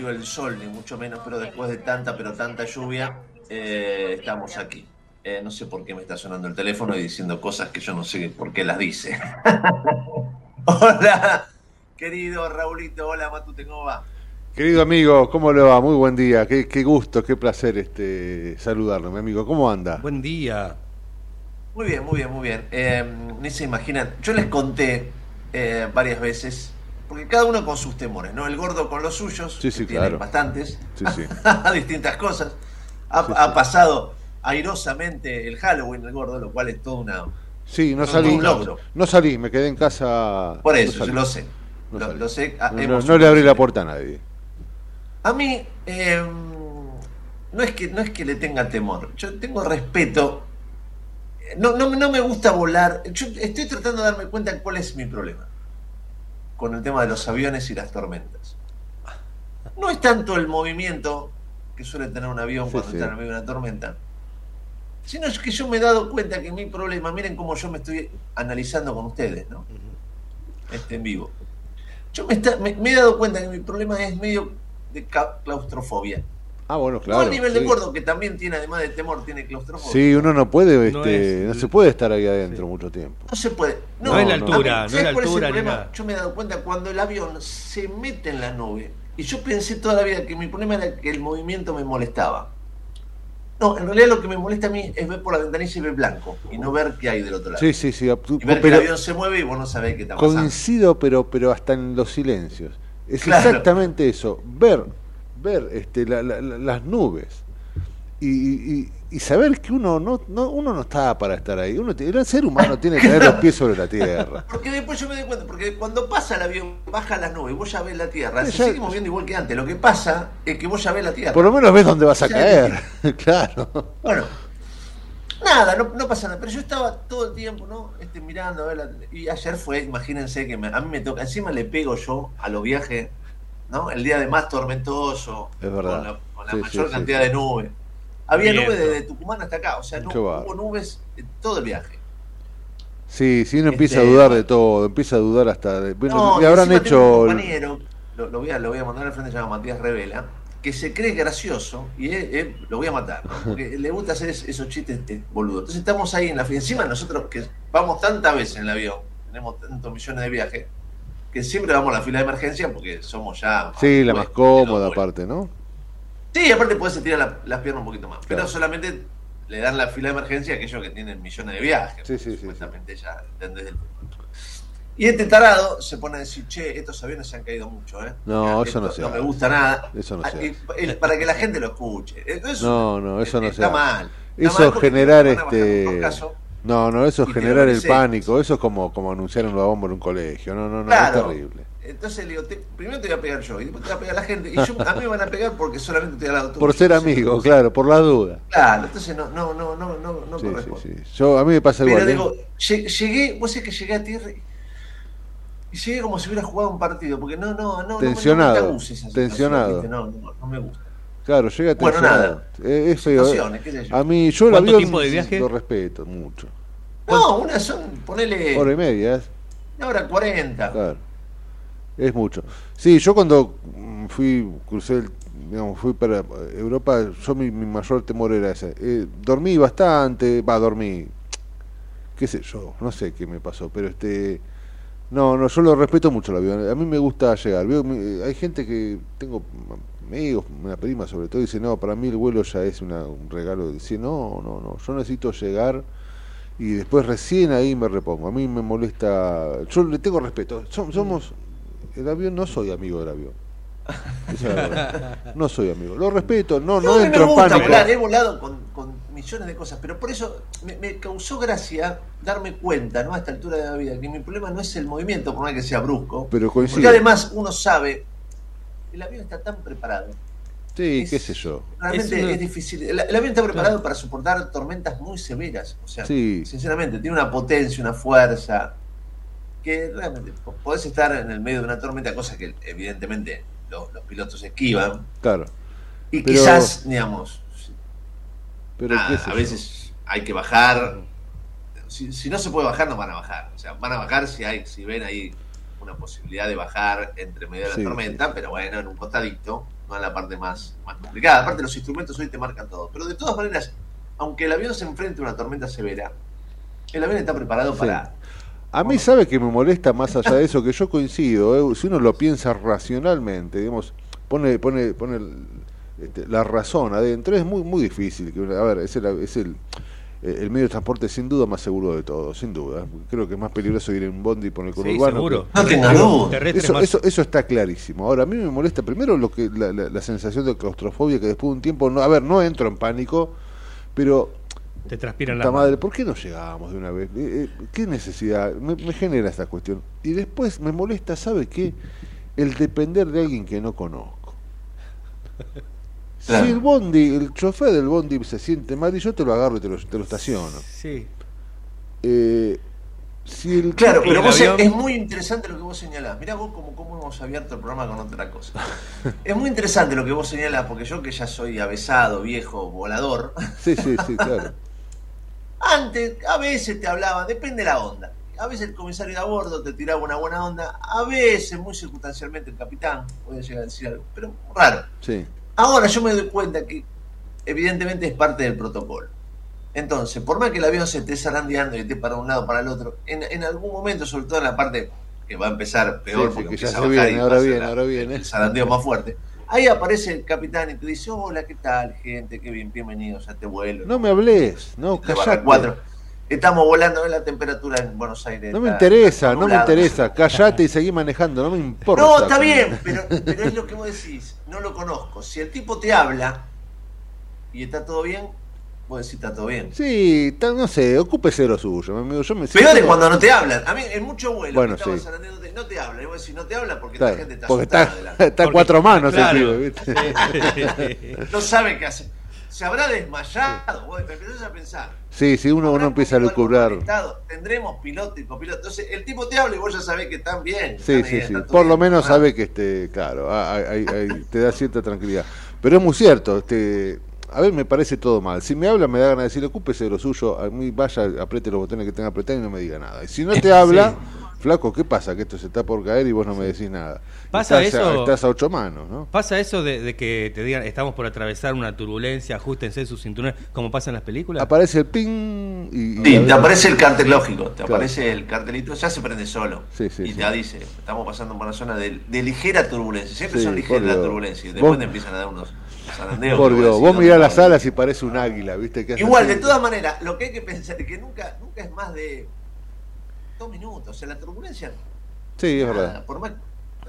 Salió el sol, ni mucho menos, pero después de tanta, pero tanta lluvia, eh, estamos aquí. Eh, no sé por qué me está sonando el teléfono y diciendo cosas que yo no sé por qué las dice. hola, querido Raulito, hola Matute, ¿cómo va? Querido amigo, ¿cómo le va? Muy buen día, qué, gusto, qué placer este saludarlo, mi amigo. ¿Cómo anda? Buen día. Muy bien, muy bien, muy bien. Eh, ni se imaginan, yo les conté varias veces porque cada uno con sus temores, ¿no? El gordo con los suyos, sí, sí, claro. bastantes, a distintas cosas. Ha, pasado airosamente el Halloween, el gordo, lo cual es todo una. Sí, no salí, no, salí, me quedé en casa. Por eso, yo lo sé. Lo, sé. Ah, no, le abrí la puerta a nadie. A mí, em, no, es que, no es que le tenga temor, yo tengo respeto. No, no, no me gusta volar. Yo estoy tratando de darme cuenta de cuál es mi problema con el tema de los aviones y las tormentas. No es tanto el movimiento que suele tener un avión cuando está en medio de una tormenta, sino es que yo me he dado cuenta que mi problema, miren cómo yo me estoy analizando con ustedes, ¿no? Este en vivo. Yo me, me he dado cuenta que mi problema es medio de claustrofobia. Ah, bueno, claro. No a nivel de gordo, que también tiene, además de temor, tiene claustrofobia. Sí, uno no puede, este, no, se puede estar ahí adentro mucho tiempo. No se puede. No, es la altura, no es la altura. Yo me he dado cuenta cuando el avión se mete en la nube, y yo pensé toda la vida que mi problema era que el movimiento me molestaba. No, en realidad lo que me molesta a mí es ver por la ventanilla y ver blanco, y no ver qué hay del otro lado. Sí, sí, sí. Y ver que el avión se mueve y vos no sabés qué está pasando. Coincido, pero, pero hasta en los silencios. Es exactamente eso. Ver ver este, las nubes y, saber que uno no, no, uno no está para estar ahí. Uno, el ser humano tiene que tener los pies sobre la tierra. Porque después yo me doy cuenta, porque cuando pasa el avión, baja las nubes, vos ya ves la tierra, se sigue moviendo igual que antes. Lo que pasa es que vos ya ves la tierra. Por lo menos ves dónde vas a caer. claro. Bueno, nada, no, no, pasa nada. Pero yo estaba todo el tiempo, ¿no? Este, mirando, a ver la, y ayer fue, imagínense que a mí me toca, encima le pego yo a los viajes ¿no? El día de más tormentoso, con la, mayor cantidad de nubes. Había nubes desde Tucumán hasta acá, o sea, no, hubo nubes en todo el viaje. Sí, sí, uno empieza a este, dudar de todo, empieza a dudar hasta de... le habrán hecho... Un compañero, lo, voy a, lo voy a mandar al frente, se llama Matías Revela, que se cree gracioso y lo voy a matar, porque le gusta hacer esos chistes eh, boludos. Entonces estamos ahí en la encima nosotros que vamos tantas veces en el avión, tenemos tantos millones de viajes, que siempre vamos a la fila de emergencia porque somos ya. Sí, la más cómoda aparte, ¿no? Sí, aparte puedes estirar las piernas un poquito más. Pero solamente le dan la fila de emergencia a aquellos que tienen millones de viajes. Sí, sí, sí, ya, Y este tarado se pone a decir, che, estos aviones se han caído mucho, ¿eh? No, eso no se No me gusta nada. Eso no Ah, y para que la gente lo escuche. Eso No, no, eso no está mal. Está Eso mal generar este. No, no, eso es te generar el pánico, eso es como como anunciar una bomba en un colegio. No, no, no, Claro. es terrible. Entonces le digo, te- primero te voy a pegar yo y después te va a pegar la gente. Y yo, a mí me van a pegar porque solamente estoy al lado tuyo. Por ser amigo, claro, por la duda. Claro, entonces no, no, no, no, no, no Sí, sí, corresponde. sí. Yo a mí me pasa Pero igual. ¿eh? digo, lle- llegué, vos sabés que llegué a tierra y- llegué como si hubiera jugado un partido, porque no, no, no, no, Tensionado, no, me gusta esa situación, tensionado. No, no, no me gusta. Claro, llega Bueno, tensionado. nada. Eh, Es feo. eh. Situaciones, qué sé yo. A mí, yo el ¿Cuánto avión tiempo de viaje? lo respeto mucho. No, una son, ponele Hora y media, ¿eh? una hora cuarenta. Claro. Es mucho. Sí, yo cuando mm, fui, crucé, el- digamos, fui para Europa, yo mi, mi mayor temor era ese. Eh, dormí bastante, va, dormí, qué sé yo, no sé qué me pasó, pero este, no, no, yo lo respeto mucho el avión. A mí me gusta llegar. Veo, mi- hay gente que tengo amigos, una prima sobre todo, dice, no, para mí el vuelo ya es una- un regalo. Dice, no, no, no, yo necesito llegar y después recién ahí me repongo. A mí me molesta, yo le tengo respeto. Som- somos, el avión, no soy amigo del avión. Esa es la verdad. No soy amigo. Lo respeto, no, No, no mí me entro en gusta pánico. volar, he volado con, con millones de cosas, pero por eso me, me causó gracia darme cuenta, ¿no? A esta altura de la vida, que mi problema no es el movimiento, por más que sea brusco. Pero Porque coincido. además uno sabe, el avión está tan preparado. Sí, es- qué sé yo. Realmente Es difícil. El, el avión está preparado para soportar tormentas muy severas. O sea, Sí. sinceramente, tiene una potencia, una fuerza, que realmente po- podés estar en el medio de una tormenta, cosa que evidentemente lo- los pilotos esquivan. Claro. Y Pero- quizás, digamos, Pero nada, qué sé a veces hay que bajar. Si, si no se puede bajar, no van a bajar. O sea, van a bajar si hay, si ven ahí una posibilidad de bajar entre medio de la Sí, tormenta, pero bueno, en un costadito, no en la parte más, más complicada. Aparte, los instrumentos hoy te marcan todo. Pero de todas maneras, aunque el avión se enfrente a una tormenta severa, el avión está preparado Sí. para. A mí sabe que me molesta más allá de eso, que yo coincido, eh, si uno lo piensa racionalmente, digamos, pone, pone, pone el- este, la razón adentro, es muy muy difícil. Que, a ver, es el, es el, el medio de transporte sin duda más seguro de todo, sin duda. Creo que es más peligroso ir en bondi por el Sí, conurbano. seguro. que- No tenga duda. Eso, eso, eso está clarísimo. Ahora, a mí me molesta primero lo que la, la- la sensación de claustrofobia que después de un tiempo, no, a ver, no entro en pánico, pero Te transpiran las madre. ¿por qué no llegábamos de una vez? Eh, eh, ¿Qué necesidad? Me, me genera esta cuestión. Y después me molesta, ¿sabe qué? El depender de alguien que no conozco. Claro. Si el bondi, el chofer del bondi se siente mal y yo te lo agarro y te lo, te lo estaciono. Sí. Eh, si el Claro, pero el vos avión- es muy interesante lo que vos señalás. Mirá vos cómo, cómo hemos abierto el programa con otra cosa. es muy interesante lo que vos señalás, porque yo que ya soy avesado, viejo, volador, Sí, sí, sí, claro. antes a veces te hablaba, depende de la onda. A veces el comisario de a bordo te tiraba una buena onda, a veces, muy circunstancialmente, el capitán puede llegar a decir algo, pero raro. Sí, Ahora yo me doy cuenta que evidentemente es parte del protocolo. Entonces, por más que el avión se esté zarandeando y esté para un lado para el otro, en, en algún momento, sobre todo en la parte que va a empezar peor, Sí, porque empieza se a bajar viene, ahora viene, ahora viene. El zarandeo más fuerte. Ahí aparece el capitán y te dice, hola, ¿qué tal, gente? Qué bien, bienvenidos a este vuelo. no me hables, no, callate. cuatro. Estamos volando en la temperatura en Buenos Aires. No me interesa, no me interesa. Callate y seguí manejando, no me importa. No, está bien, pero, pero es lo que vos decís. No lo conozco. Si el tipo te habla y está todo bien, vos decís está todo bien. Sí, no sé, ocúpese de lo suyo, mi amigo. Yo me Peor es cuando no te hablan. A mí en muchos vuelos Bueno, sí. no te habla. Y vos decís, no te habla porque Está- la gente está porque asustada está, está cuatro manos el pibe, ¿viste? No sabe qué hacer. Se habrá desmayado. Vos empezás a pensar. Sí, sí, uno, uno ¿Habrá empieza a lucubrar. Tendremos piloto y copiloto. Entonces el tipo te habla y vos ya sabés que están bien. Sí, están sí, sí. Por lo menos Ah. sabe que, este, claro, ah, hay- hay- hay- te da cierta tranquilidad. Pero es muy cierto, este, a ver, me parece todo mal. Si me habla, me da ganas de decir, ocúpese de lo suyo, a mí vaya, apriete los botones que tenga que apretar y no me diga nada. Y si no te habla, flaco, ¿qué pasa? Que esto se está por caer y vos no me decís nada. Pasa estás, a- eso- estás a ocho manos, ¿no? ¿Pasa eso de, de que te digan, estamos por atravesar una turbulencia, ajustense sus cinturones, como pasa en las películas? Aparece el ping y... Sí, te aparece el cartel lógico, te Claro. aparece el cartelito, ya se prende solo. Sí, sí, y sí. te dice, estamos pasando por una zona de, de ligera turbulencia. Siempre Sí, son ligeras las turbulencias. Y después Vos- te empiezan a dar unos zarandeos. Por Dios, vos mirás las no. alas y parece un águila, ¿viste? Que Igual, así. de todas maneras, lo que hay que pensar es que nunca, nunca es más de. Dos minutos. O sea, la turbulencia. Sí, es verdad.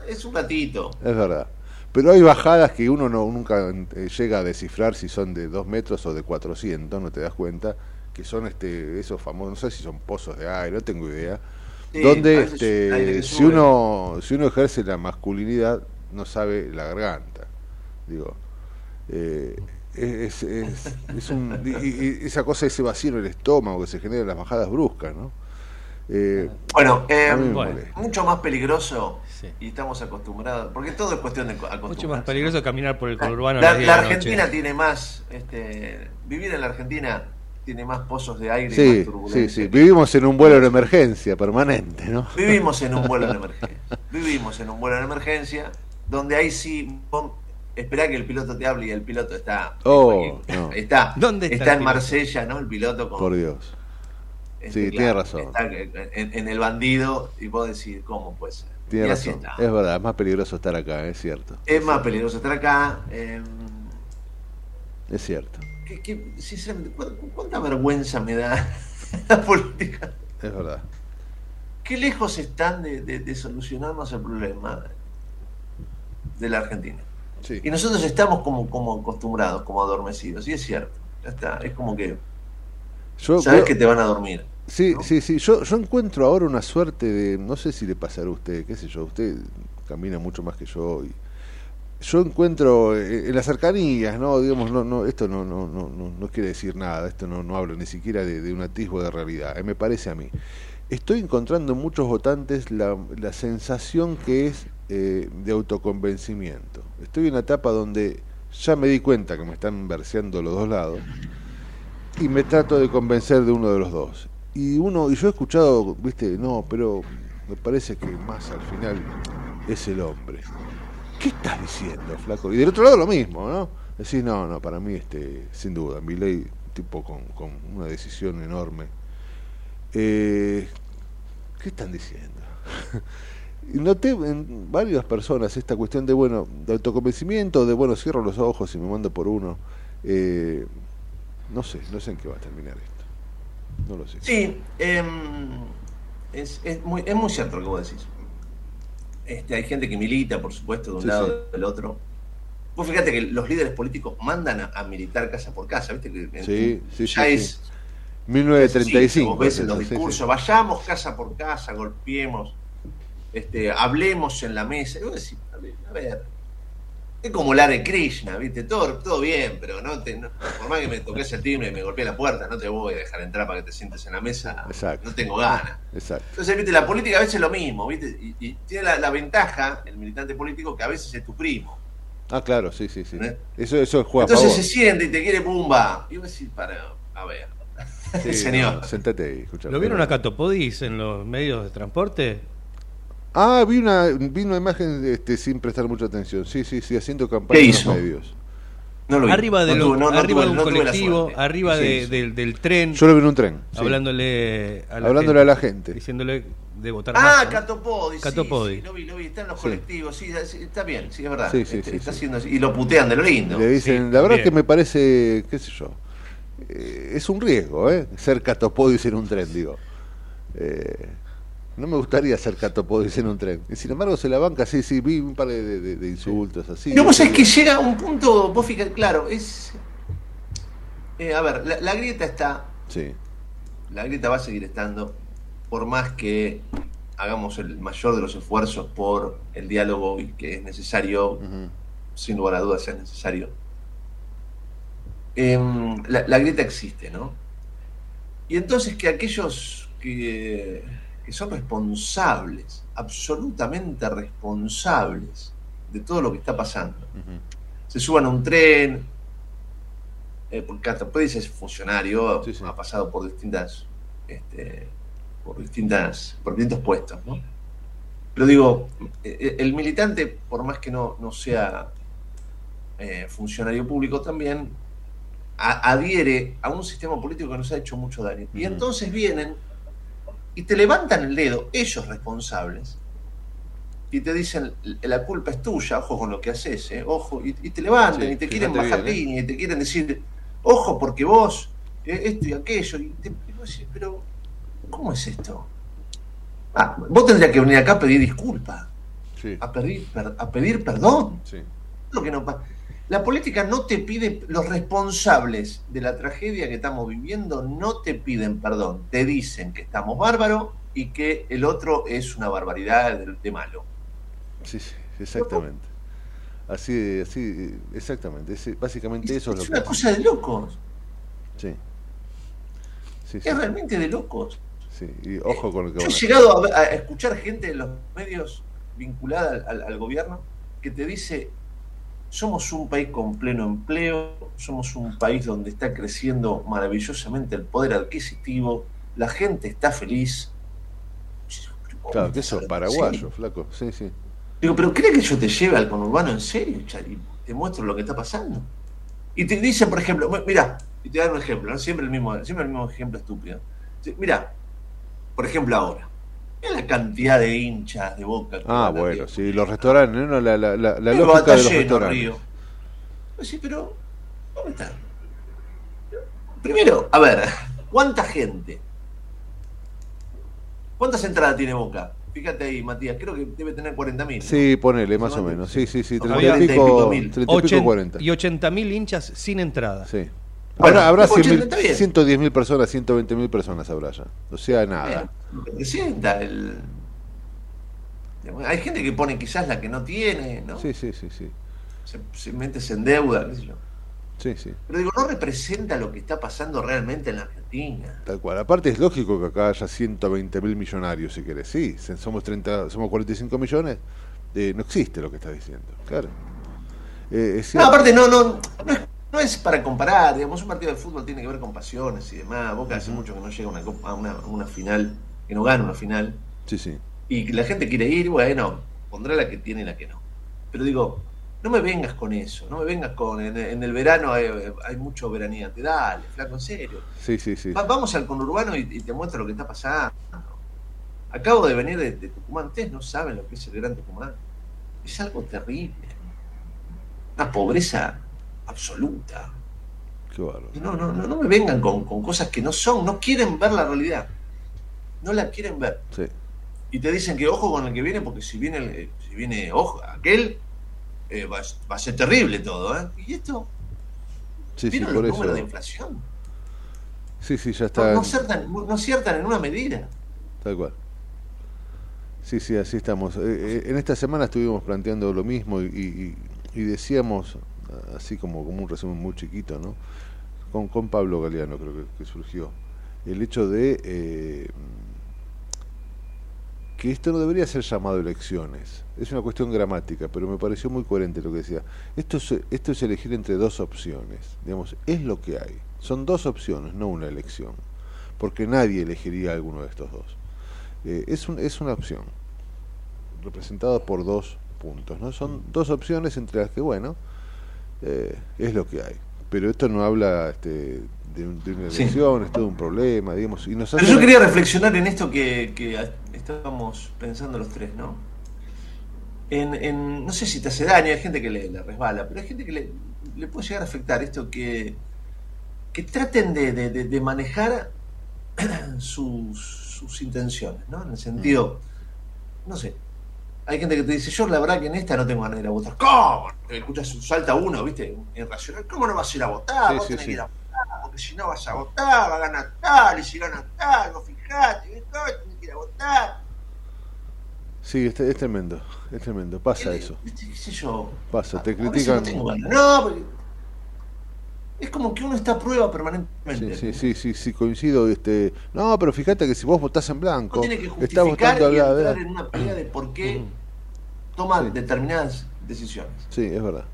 es un ratito. Es verdad. Pero hay bajadas que uno no nunca eh, llega a descifrar si son de dos metros o de 400, no te das cuenta, que son este esos famosos, no sé si son pozos de aire, no tengo idea, donde este, si uno si uno ejerce la masculinidad no sabe la garganta, digo. Eh, es, es, es un, y, esa cosa, ese vacío en el estómago que se genera en las bajadas bruscas, ¿no? Eh, bueno, eh, mucho más peligroso y estamos acostumbrados, porque todo es cuestión de acostumbrarse. Mucho más peligroso caminar por el conurbano. La, la, Argentina tiene más, este, vivir en la Argentina tiene más pozos de aire sí, Sí, sí, vivimos en un vuelo de emergencia permanente, ¿no? Vivimos en un vuelo de emergencia. Vivimos en un vuelo de emergencia donde ahí sí espera que el piloto te hable y el piloto está oh, está, ¿Dónde está, en Marsella, ¿no? El piloto con, Por Dios. Este, sí, tiene razón. Está en, el bandido y vos decís, ¿cómo pues? Tiene razón. Es verdad, es más peligroso estar acá, es cierto. Es más peligroso estar acá. Em, es cierto. ¿cuánta vergüenza me da la política? Es verdad. ¿Qué lejos están de, de solucionarnos el problema de la Argentina? Y nosotros estamos como, como acostumbrados, como adormecidos, y es cierto. Ya está, es como que sabes que te van a dormir. Sí, sí, sí. Yo, yo encuentro ahora una suerte de, no sé si le pasará a usted, qué sé yo, usted camina mucho más que yo. Y yo encuentro eh, en las cercanías, no, digamos, no, no, esto no, no, no, no, quiere decir nada, esto no, no hablo ni siquiera de, un atisbo de realidad, eh, me parece a mí. Estoy encontrando en muchos votantes la, la sensación que es eh, de autoconvencimiento. Estoy en una etapa donde ya me di cuenta que me están verseando los dos lados y me trato de convencer de uno de los dos. Y uno y yo he escuchado, viste, no, pero me parece que más al final es el hombre. ¿Qué estás diciendo, flaco? Y del otro lado lo mismo, ¿no? Decís, no, no, para mí, este, sin duda, mi ley, tipo con, con una decisión enorme. Eh, ¿Qué están diciendo? noté en varias personas esta cuestión de, bueno, de autoconvencimiento, de, bueno, cierro los ojos y me mando por uno. Eh, no sé, no sé en qué va a terminar esto. No lo sé. Sí, em, es, es, muy, es muy cierto lo que vos decís. Este, hay gente que milita, por supuesto, de un lado o del otro. Vos fíjate que los líderes políticos mandan a, militar casa por casa, ¿viste? Que, sí, sí, ya es... 1935. vos ves en los discursos, vayamos casa por casa, golpeemos este, hablemos en la mesa. a ver, es como la de Krishna, ¿viste? Todo, todo bien, pero no, te, por más que me toques el timbre y me golpee la puerta, no te voy a dejar entrar para que te sientes en la mesa. No tengo ganas. Entonces, ¿viste? La política a veces es lo mismo, ¿viste? Y, tiene la, ventaja, el militante político, que a veces es tu primo. Ah, claro, sí, sí, sí. ¿Eh? Eso, eso juega Entonces se siente y te quiere pumba. Y vos decís, para, a ver. Señor. sentate ahí, ¿Lo vieron a Catopodis en los medios de transporte? Ah, vi una, vi una imagen este, sin prestar mucha atención. Sí, sí, sí, haciendo campaña en los medios. arriba de, arriba de un colectivo, arriba del tren. Yo lo vi en un tren. Hablándole, a la, hablándole gente, a la gente. Diciéndole de votar ah, más. Ah, Catopodi. Catopodi. Sí, lo vi, lo vi. Está en los colectivos. Sí, está bien, sí, es verdad. Sí, sí, este, está haciendo y lo putean de lo lindo. Le dicen, la verdad que me parece, qué sé yo, eh, es un riesgo, ¿eh? Ser Catopodis en un tren, digo. Eh, no me gustaría ser catopodis en un tren. Y sin embargo se la banca, sí, sí, vi un par de, insultos así. No, vos es que llega un punto, vos fíjate, claro, es... Eh, a ver, la, grieta está. Sí. La grieta va a seguir estando, por más que hagamos el mayor de los esfuerzos por el diálogo y que es necesario, sin lugar a dudas es necesario. Em, la, la grieta existe, ¿no? Y entonces que aquellos que que son responsables, absolutamente responsables de todo lo que está pasando. Se suban a un tren, eh, porque puede es funcionario, ha pasado por distintas, este, por distintas, por distintos puestos, ¿no? Pero digo, eh, eh, el militante, por más que no, no sea eh, funcionario público, también adhiere a un sistema político que nos ha hecho mucho daño. Y entonces vienen y te levantan el dedo, ellos responsables, y te dicen, la culpa es tuya, ojo con lo que haces, ¿eh? ojo, y, te levantan y te quieren bajar ¿eh? línea y te quieren decir, ojo porque vos, eh, esto y aquello, y te, pero ¿cómo es esto? Ah, vos tendrías que venir acá a pedir disculpas. A, pedir, a pedir perdón. Lo que no La política no te pide, los responsables de la tragedia que estamos viviendo no te piden perdón. Te dicen que estamos bárbaros y que el otro es una barbaridad de, malo. Sí, sí, exactamente. Así, así, exactamente. básicamente eso es, lo que. Es una cosa de locos. Sí. es realmente de locos. Sí, y ojo con lo que Yo he llegado a, escuchar gente en los medios vinculada al, gobierno que te dice: somos un país con pleno empleo, somos un país donde está creciendo maravillosamente el poder adquisitivo, la gente está feliz. Claro, que eso es paraguayo, flaco. Sí, sí. Digo, pero ¿cree que yo te lleve al conurbano en serio, Chari? Te muestro lo que está pasando. Y te dicen, por ejemplo, mira, y te dan un ejemplo, siempre, el mismo, siempre el mismo ejemplo estúpido. Mira, por ejemplo ahora, mira la cantidad de hinchas de boca. ah, bueno, sí, los restaurantes, ¿no? La, la, la, la lógica de los restaurantes. Río. Pues sí, pero, ¿dónde está? Primero, a ver, ¿cuánta gente? ¿Cuántas entradas tiene Boca? Fíjate ahí, Matías, creo que debe tener 40.000. Sí, ponele, más o menos. Sí, sí, sí, 30 y pico, 30 y pico 40. Y 80.000 hinchas sin entrada. Sí. Ahora habrá 110.000 personas, 120.000 personas habrá ya. O sea, nada. Representa el... Hay gente que pone quizás la que no tiene, ¿no? Sí, sí, sí, sí. Se, se, se endeuda, qué sé yo. Sí, sí. Pero digo, no representa lo que está pasando realmente en la Argentina. Tal cual. Aparte es lógico que acá haya 120 mil millonarios, si querés. Sí, somos 30, somos 45 millones. Eh, no existe lo que estás diciendo, claro. Eh, no, aparte no, no, no es, para comparar, digamos, un partido de fútbol tiene que ver con pasiones y demás. Boca hace mucho que no llega a una, una, final, que no gana una final. Sí, sí. Y la gente quiere ir, bueno, pondrá la que tiene y la que no. Pero digo, no me vengas con eso, no me vengas con. En, el verano hay, mucho veraneante, dale, flaco, en serio. Sí, sí, sí. vamos al conurbano y, te muestro lo que está pasando. Acabo de venir de, Tucumán, ustedes no saben lo que es el Gran Tucumán. Es algo terrible. Una pobreza absoluta. Qué no, no, no, no me vengan con, cosas que no son, no quieren ver la realidad. No la quieren ver. Sí. Y te dicen que ojo con el que viene, porque si viene, si viene ojo, aquel eh, va, a ser terrible todo, ¿eh? ¿Y esto? Sí, sí, por los números de inflación? Sí, sí, ya está. No, no, aciertan, en una medida. Tal cual. Sí, sí, así estamos. Eh, eh, en esta semana estuvimos planteando lo mismo y, decíamos, así como, como un resumen muy chiquito, ¿no? Con, con Pablo Galeano creo que, surgió, el hecho de que esto no debería ser llamado elecciones. Es una cuestión gramática, pero me pareció muy coherente lo que decía. Esto es, esto es elegir entre dos opciones. Digamos, es lo que hay. Son dos opciones, no una elección. Porque nadie elegiría alguno de estos dos. Eh, es, un, es una opción, representada por dos puntos. ¿no? Son dos opciones entre las que, bueno, eh, es lo que hay. Pero esto no habla este, de, una elección, es todo un problema, digamos. Y Pero yo quería reflexionar en esto que, que estábamos pensando los tres, ¿no? En, no sé si te hace daño, hay gente que le, resbala, pero hay gente que le, puede llegar a afectar esto que, que traten de, manejar sus, sus, intenciones, ¿no? En el sentido, no sé, hay gente que te dice, yo la verdad que en esta no tengo ganas de ir a votar. ¿Cómo? Escuchas, salta uno, ¿viste? Irracional. ¿Cómo no vas a ir a votar? Vos tenés que ir a votar, porque si no vas a votar, va a ganar tal, y si gana tal, no fijate, ¿viste? tenés que ir a votar. Sí, es, es tremendo, es tremendo, pasa eso. ¿Qué sé yo? Pasa, te critican. No, porque es como que uno está a prueba permanentemente. Sí, sí, sí, sí, coincido. Este, no, pero fíjate que si vos votás en blanco, tiene que votando y entrar en una pelea de por qué toma determinadas decisiones. Sí, es verdad.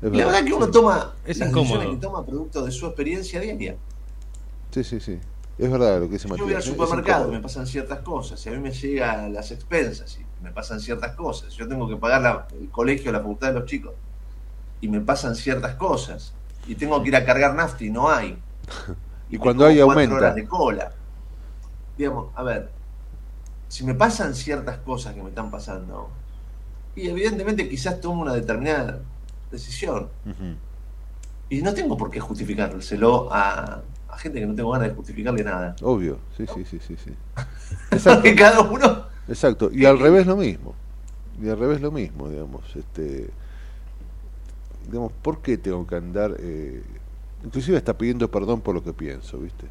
la verdad que uno toma es las decisiones que toma producto de su experiencia diaria. Sí, sí, sí. Es verdad lo que dice Matías. Yo voy al supermercado, me pasan ciertas cosas, y a mí me llegan las expensas, y me pasan ciertas cosas. Yo tengo que pagar el colegio, la facultad de los chicos, y me pasan ciertas cosas. Y tengo que ir a cargar nafta y no hay. y, cuando hay aumenta. horas de cola. Digamos, a ver, si me pasan ciertas cosas que me están pasando, y evidentemente quizás tomo una determinada decisión. Y no tengo por qué justificárselo a a gente que no tengo ganas de justificarle nada. Obvio, sí, sí, sí, sí. sí. Exacto. cada uno. Exacto, y al revés lo mismo. Y al revés lo mismo, digamos. Este, digamos, ¿por qué tengo que andar? Eh, inclusive está pidiendo perdón por lo que pienso, ¿viste?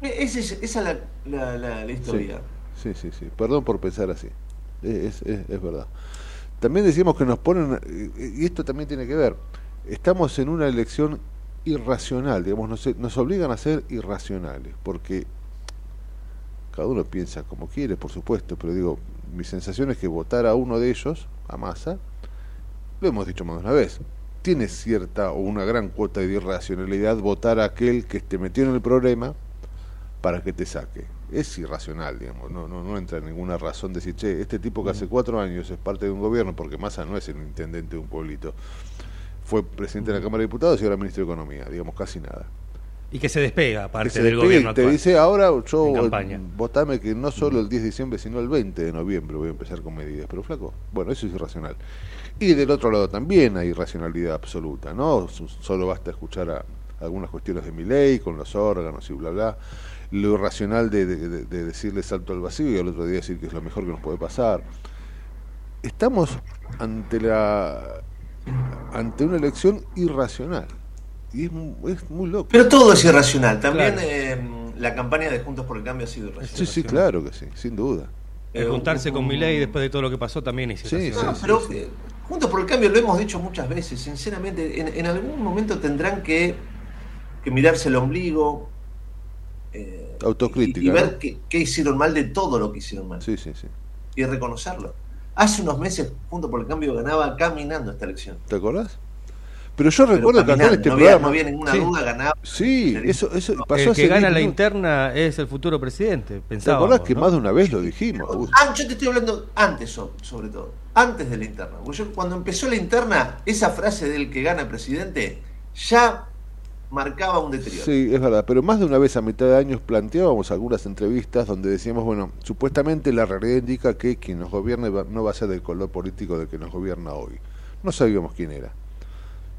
esa es la, la, historia. Sí, sí, sí, Perdón por pensar así. Es, es, es verdad. También decíamos que nos ponen, y esto también tiene que ver, estamos en una elección irracional, digamos, nos, nos obligan a ser irracionales, porque cada uno piensa como quiere, por supuesto, pero digo, mi sensación es que votar a uno de ellos, a Massa, lo hemos dicho más de una vez, tiene cierta o una gran cuota de irracionalidad votar a aquel que te metió en el problema para que te saque. Es irracional, digamos, no, no, no entra en ninguna razón decir, che, este tipo que hace cuatro años es parte de un gobierno, porque Massa no es el intendente de un pueblito, fue presidente de la Cámara de Diputados y ahora ministro de Economía, digamos, casi nada. Y que se despega, aparte del gobierno Te dice, ahora yo, votame que no solo el 10 de diciembre, sino el 20 de noviembre voy a empezar con medidas. Pero flaco, bueno, eso es irracional. Y del otro lado también hay irracionalidad absoluta, ¿no? Solo basta escuchar a algunas cuestiones de mi ley, con los órganos y bla, bla. Lo irracional de, de decirle salto al vacío y al otro día decir que es lo mejor que nos puede pasar. Estamos ante la ante una elección irracional. Y es, muy loco. Pero todo es irracional. También em, la campaña de Juntos por el Cambio ha sido irracional. Sí, sí, claro que sí, sin duda. Eh, juntarse con Milei después de todo lo que pasó también es irracional. Sí, pero eh, Juntos por el Cambio lo hemos dicho muchas veces. Sinceramente, en, algún momento tendrán que, que mirarse el ombligo. Eh, Autocrítica. Y, ver qué, hicieron mal de todo lo que hicieron mal. Sí, sí, sí. Y reconocerlo. Hace unos meses, Juntos por el Cambio ganaba caminando esta elección. ¿Te acordás? Pero yo recuerdo que acá en este no programa. no había ninguna duda, ganaba. Sí, eso, eso pasó El que gana la interna es el futuro presidente. ¿Te acordás que más de una vez lo dijimos? Ah, yo te estoy hablando antes, sobre todo. Antes de la interna. Yo, cuando empezó la interna, esa frase del que gana presidente ya marcaba un deterioro. Sí, es verdad, pero más de una vez a mitad de años planteábamos algunas entrevistas donde decíamos, bueno, supuestamente la realidad indica que quien nos gobierne no va a ser del color político de que nos gobierna hoy. No sabíamos quién era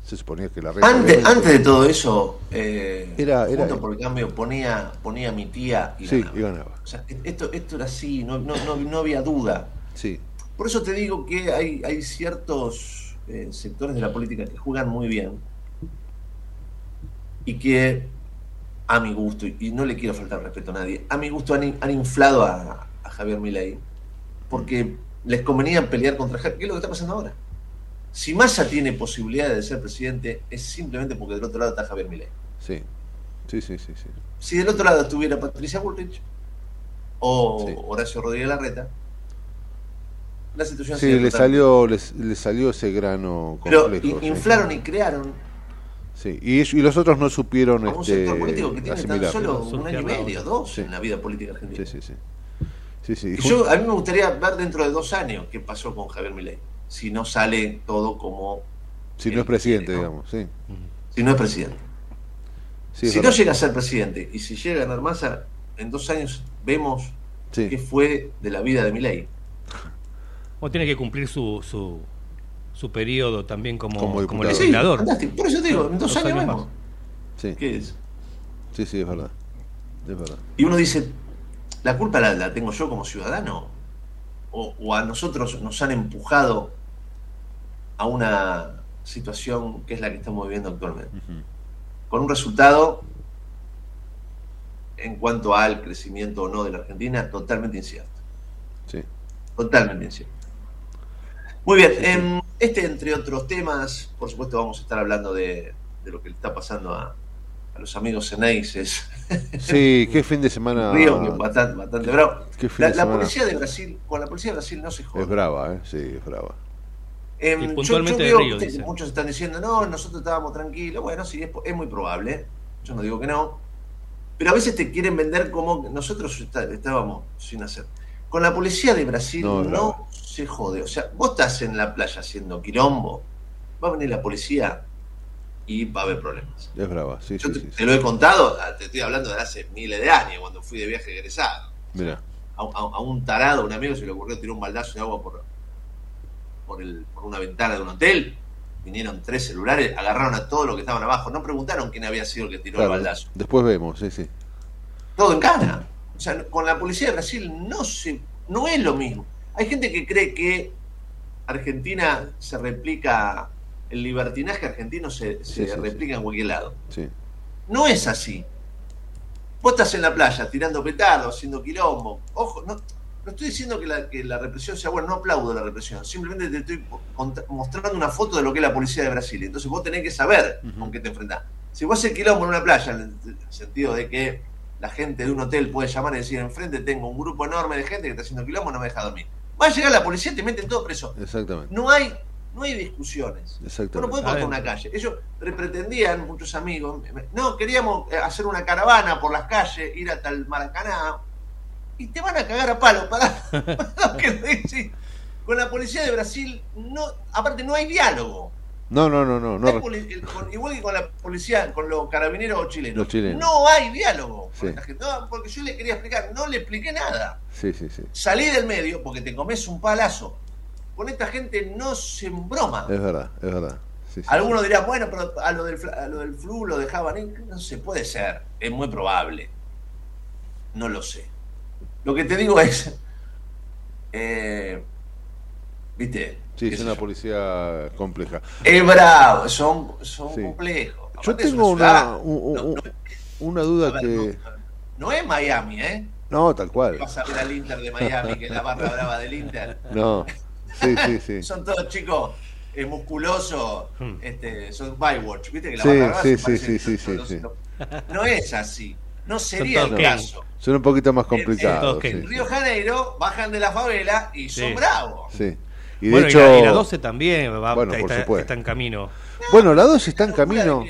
se suponía que la antes, antes de todo eso eh, era, era por el cambio ponía ponía mi tía y sí, ganaba. O sea, esto esto era así no, no, no, había duda sí por eso te digo que hay hay ciertos eh, sectores de la política que juegan muy bien y que a mi gusto y no le quiero faltar respeto a nadie a mi gusto han, han inflado a, a Javier Milei porque les convenía pelear contra Javier ¿qué es lo que está pasando ahora? Si Massa tiene posibilidades de ser presidente, es simplemente porque del otro lado está Javier Milei. Sí, sí, sí, sí. Si del otro lado estuviera Patricia Bullrich o Horacio Rodríguez Larreta, la situación Sí, le salió, le, salió ese grano complejo. Pero inflaron y crearon. Sí, y, y, los otros no supieron. A un este, sector político que tiene tan solo un año y medio, dos en la vida política argentina. Sí, sí, sí. sí, sí. yo, a mí me gustaría ver dentro de dos años qué pasó con Javier Milei si no sale todo como... Si no es presidente, digamos, sí. Si no es presidente. si no llega a ser presidente y si llega a ganar masa, en dos años vemos qué fue de la vida de Milei. O tiene que cumplir su, su, su periodo también como, como, legislador. Por eso te digo, en dos, años, vemos. Sí. ¿Qué es? Sí, sí, es verdad. Es verdad. Y uno dice, ¿la culpa la, tengo yo como ciudadano? O, o, a nosotros nos han empujado a una situación que es la que estamos viviendo actualmente. Con un resultado, en cuanto al crecimiento o no de la Argentina, totalmente incierto. Sí. Totalmente incierto. Muy bien, em, este entre otros temas, por supuesto vamos a estar hablando de, lo que le está pasando a, los amigos Eneises. Sí, qué fin de semana. Río, bastante, bastante bravo. La, policía de Brasil, con la policía de Brasil no se jode. Es brava, ¿eh? sí, es brava. Em, puntualmente de Río, Muchos están diciendo, no, nosotros estábamos tranquilos. Bueno, sí, es, muy probable. Yo no digo que no. Pero a veces te quieren vender como nosotros estábamos sin hacer. Con la policía de Brasil no, se jode. O sea, vos estás en la playa haciendo quilombo, va a venir la policía y va a haber problemas. Es brava, sí, Yo te, te, lo he contado, te estoy hablando de hace miles de años, cuando fui de viaje egresado. Mira. A, a, un tarado, un amigo, se le ocurrió tirar un baldazo de agua por, por, el, por una ventana de un hotel vinieron tres celulares, agarraron a todo lo que estaban abajo, no preguntaron quién había sido el que tiró el baldazo. Después vemos, sí, sí. Todo en cana. O sea, con la policía de Brasil no se, no es lo mismo. Hay gente que cree que Argentina se replica, el libertinaje argentino se, replica en cualquier lado. No es así. Vos estás en la playa tirando petardos, haciendo quilombo. Ojo, no, no estoy diciendo que la, que la, represión sea buena, no aplaudo la represión. Simplemente te estoy mostrando una foto de lo que es la policía de Brasil. Entonces vos tenés que saber con qué te enfrentás. Si vos haces quilombo en una playa, en el sentido de que la gente de un hotel puede llamar y decir, enfrente tengo un grupo enorme de gente que está haciendo quilombo, no me deja dormir. Va a llegar la policía y te meten todo preso. Exactamente. No hay, no hay discusiones. Exactamente. no podemos por una calle. Ellos pretendían, muchos amigos, no, queríamos eh, hacer una caravana por las calles, ir hasta el Maracaná, y te van a cagar a palo para, Con la policía de Brasil, no, aparte no hay diálogo. No, no, no, no. no. igual que con la policía, con los carabineros chilenos. No hay diálogo. porque yo le quería explicar, no le expliqué nada. Sí, sí, sí. Salí del medio porque te comes un palazo. Con esta gente no se embroma. Es verdad, es verdad. Algunos dirán, bueno, pero a lo, del, a lo del flu lo dejaban. No sé, puede ser. Es muy probable. No lo sé. Lo que te digo es. Eh, ¿Viste? Sí, es una policía compleja. Es bravo, son, son complejos. Yo tengo una, una duda que... No, es Miami, ¿eh? No, tal cual. Vas a ver al Inter de Miami, que es la barra brava del Inter. No, sí, sí, sí. son todos chicos eh, musculosos, hmm. este, son bywatch, ¿viste? Que la sí, barra sí, sí, sí, sí, sí, sí, No es así, no sería el caso. Son un poquito más complicados. En, Río Janeiro bajan de la favela y son bravos. Sí. Y de hecho, y la, 12 también va, bueno, está, está, en camino. bueno, la 12 está en camino.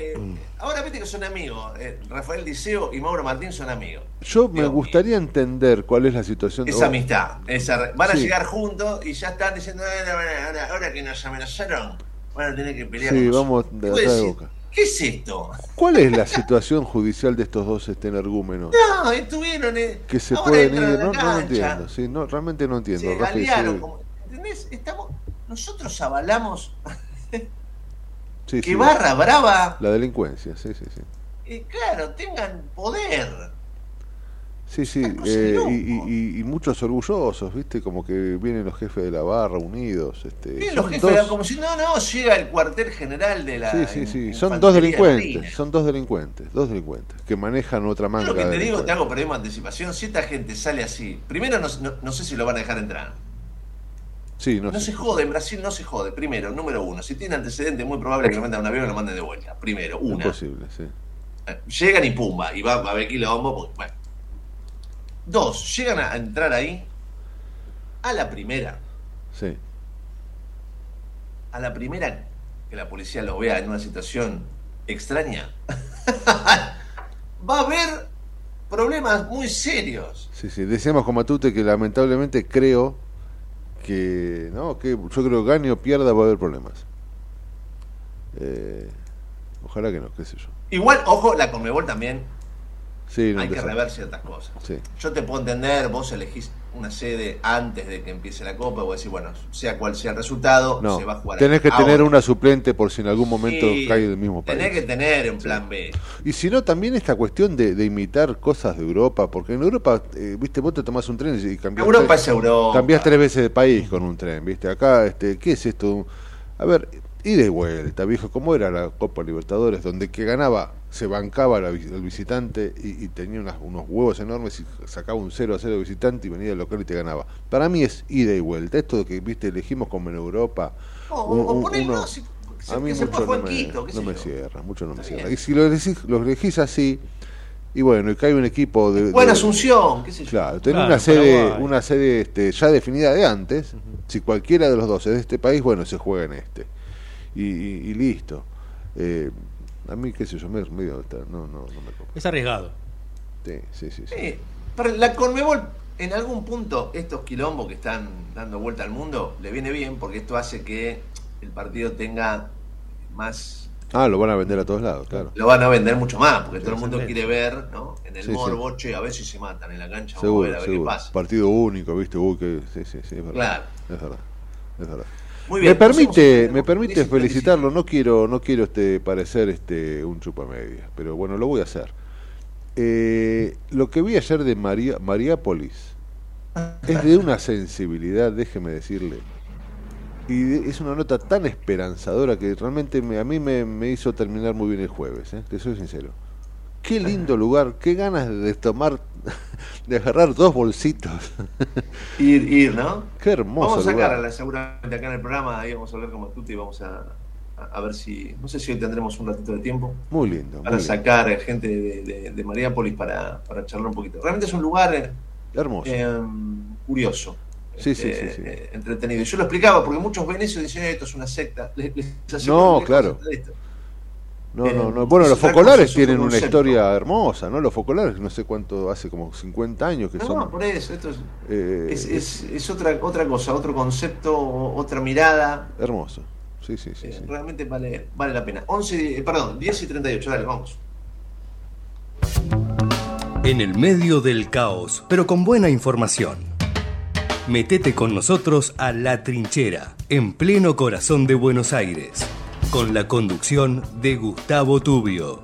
ahora viste que son amigos. Eh, Rafael Diceo y Mauro Martín son amigos. Yo me gustaría entender cuál es la situación. Esa amistad. Esa, van a llegar juntos y ya están diciendo, ahora, ahora que nos amenazaron, van a tener que pelear. Sí, vamos de de boca. ¿Qué es esto? ¿Cuál es la situación judicial de estos dos energúmenos? No, estuvieron. Eh, que se pueden ir. No, no, entiendo. Sí, no, realmente no entiendo. Se Rafael, ¿Entendés? Estamos, nosotros avalamos que barra brava. La delincuencia, sí, sí, sí. Eh, claro, tengan poder. Sí, sí, eh, y, muchos orgullosos, ¿viste? Como que vienen los jefes de la barra unidos. Este, los jefes, como si no, no, llega el cuartel general de la. Sí, sí, sí, son dos delincuentes, son dos delincuentes, dos delincuentes, que manejan otra manga. Lo que te digo, te hago periodismo de anticipación, si esta gente sale así, primero no, no sé si lo van a dejar entrar no, se jode, en Brasil no se jode. Primero, número uno, si tiene antecedentes, muy probable que lo manden a un avión y lo manden de vuelta. Primero, una. Imposible, sí. Eh, llegan y pumba, y va, a haber quilombo. Pues, bueno. Dos, llegan a entrar ahí a la primera. Sí. A la primera que la policía lo vea en una situación extraña, va a haber problemas muy serios. Sí, sí. Decíamos con Matute que lamentablemente creo que no que yo creo que gane o pierda va a haber problemas. Eh, ojalá que no qué sé yo. Igual ojo la Conmebol también hay que rever ciertas cosas. Yo te puedo entender vos elegís una sede antes de que empiece la Copa, o decir, bueno, sea cual sea el resultado, se va a jugar. Tenés que tener una suplente por si en algún momento cae del mismo país. Tenés que tener un plan B. Y si no, también esta cuestión de, imitar cosas de Europa, porque en Europa, eh, viste, vos te tomás un tren y cambiás. Europa es Europa. Cambiás tres veces de país con un tren, viste. Acá, este, ¿qué es esto? A ver, y de vuelta, viejo, ¿cómo era la Copa Libertadores? Donde que ganaba, se bancaba el visitante y, tenía unos huevos enormes y sacaba un 0 a 0 visitante y venía al local y te ganaba. Para mí es ida y vuelta. Esto de que, viste, elegimos como en Europa. o, a mí mucho no, me, cierra, mucho no me cierra. Y si lo elegís, lo elegís así, y bueno, y cae un equipo de. Buena Asunción, qué sé yo. Claro, tener una sede, una sede este, ya definida de antes. Si cualquiera de los dos es de este país, bueno, se juega en este y, listo. Eh, a mí, qué sé yo, me, medio, no, no, no me Es arriesgado. Sí, sí, sí. sí. la Conmebol, en algún punto, estos quilombos que están dando vuelta al mundo, le viene bien porque esto hace que el partido tenga más Ah, lo van a vender a todos lados, claro. Lo van a vender mucho más, porque todo el mundo quiere ver, ¿no? En el morboche, a ver si se matan en la cancha, seguro, a ver, qué pasa. Partido único, ¿viste? Uy, que... Sí, sí, sí, es verdad. Claro. Es verdad, es verdad. Me permite, me permite felicitarlo. No quiero, no quiero este parecer este un chupamedia, pero bueno, lo voy a hacer. Eh, lo que vi ayer de María, Mariápolis es de una sensibilidad, déjeme decirle. Y es una nota tan esperanzadora que realmente a mí me, hizo terminar muy bien el jueves, ¿eh? te soy sincero. Qué lindo lugar, qué ganas de tomar, de agarrar dos bolsitos. Ir, ir, ¿no? Qué hermoso. Vamos a sacar seguramente acá en el programa, ahí vamos a hablar como tú y vamos a, a ver si, no sé si hoy tendremos un ratito de tiempo. Muy lindo. Para sacar gente de, de, Mariápolis para, para, charlar un poquito. Realmente es un lugar eh, hermoso, em, curioso. Sí, sí, sí, eh, entretenido. Yo lo explicaba porque muchos ven eso y dicen, esto es una secta. no, claro. No, no, no. Bueno, los focolares tienen una historia hermosa, ¿no? Los focolares, no sé cuánto, hace como 50 años que son. No, por eso, esto eh, es, es, es, otra, otra cosa, otro concepto, otra mirada. Hermoso. Sí, sí, sí, sí. Realmente vale, vale la pena. 11, eh, perdón, 10 y 38, dale, vamos. En el medio del caos, pero con buena información. Metete con nosotros a La Trinchera, en pleno corazón de Buenos Aires con la conducción de Gustavo Tubio.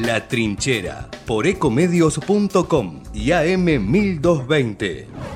La Trinchera, por ecomedios.com y AM 1220.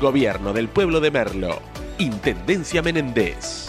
Gobierno del Pueblo de Merlo. Intendencia Menéndez.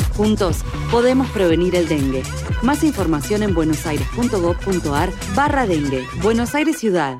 Juntos podemos prevenir el dengue. Más información en buenosaires.gov.ar barra dengue. Buenos Aires Ciudad.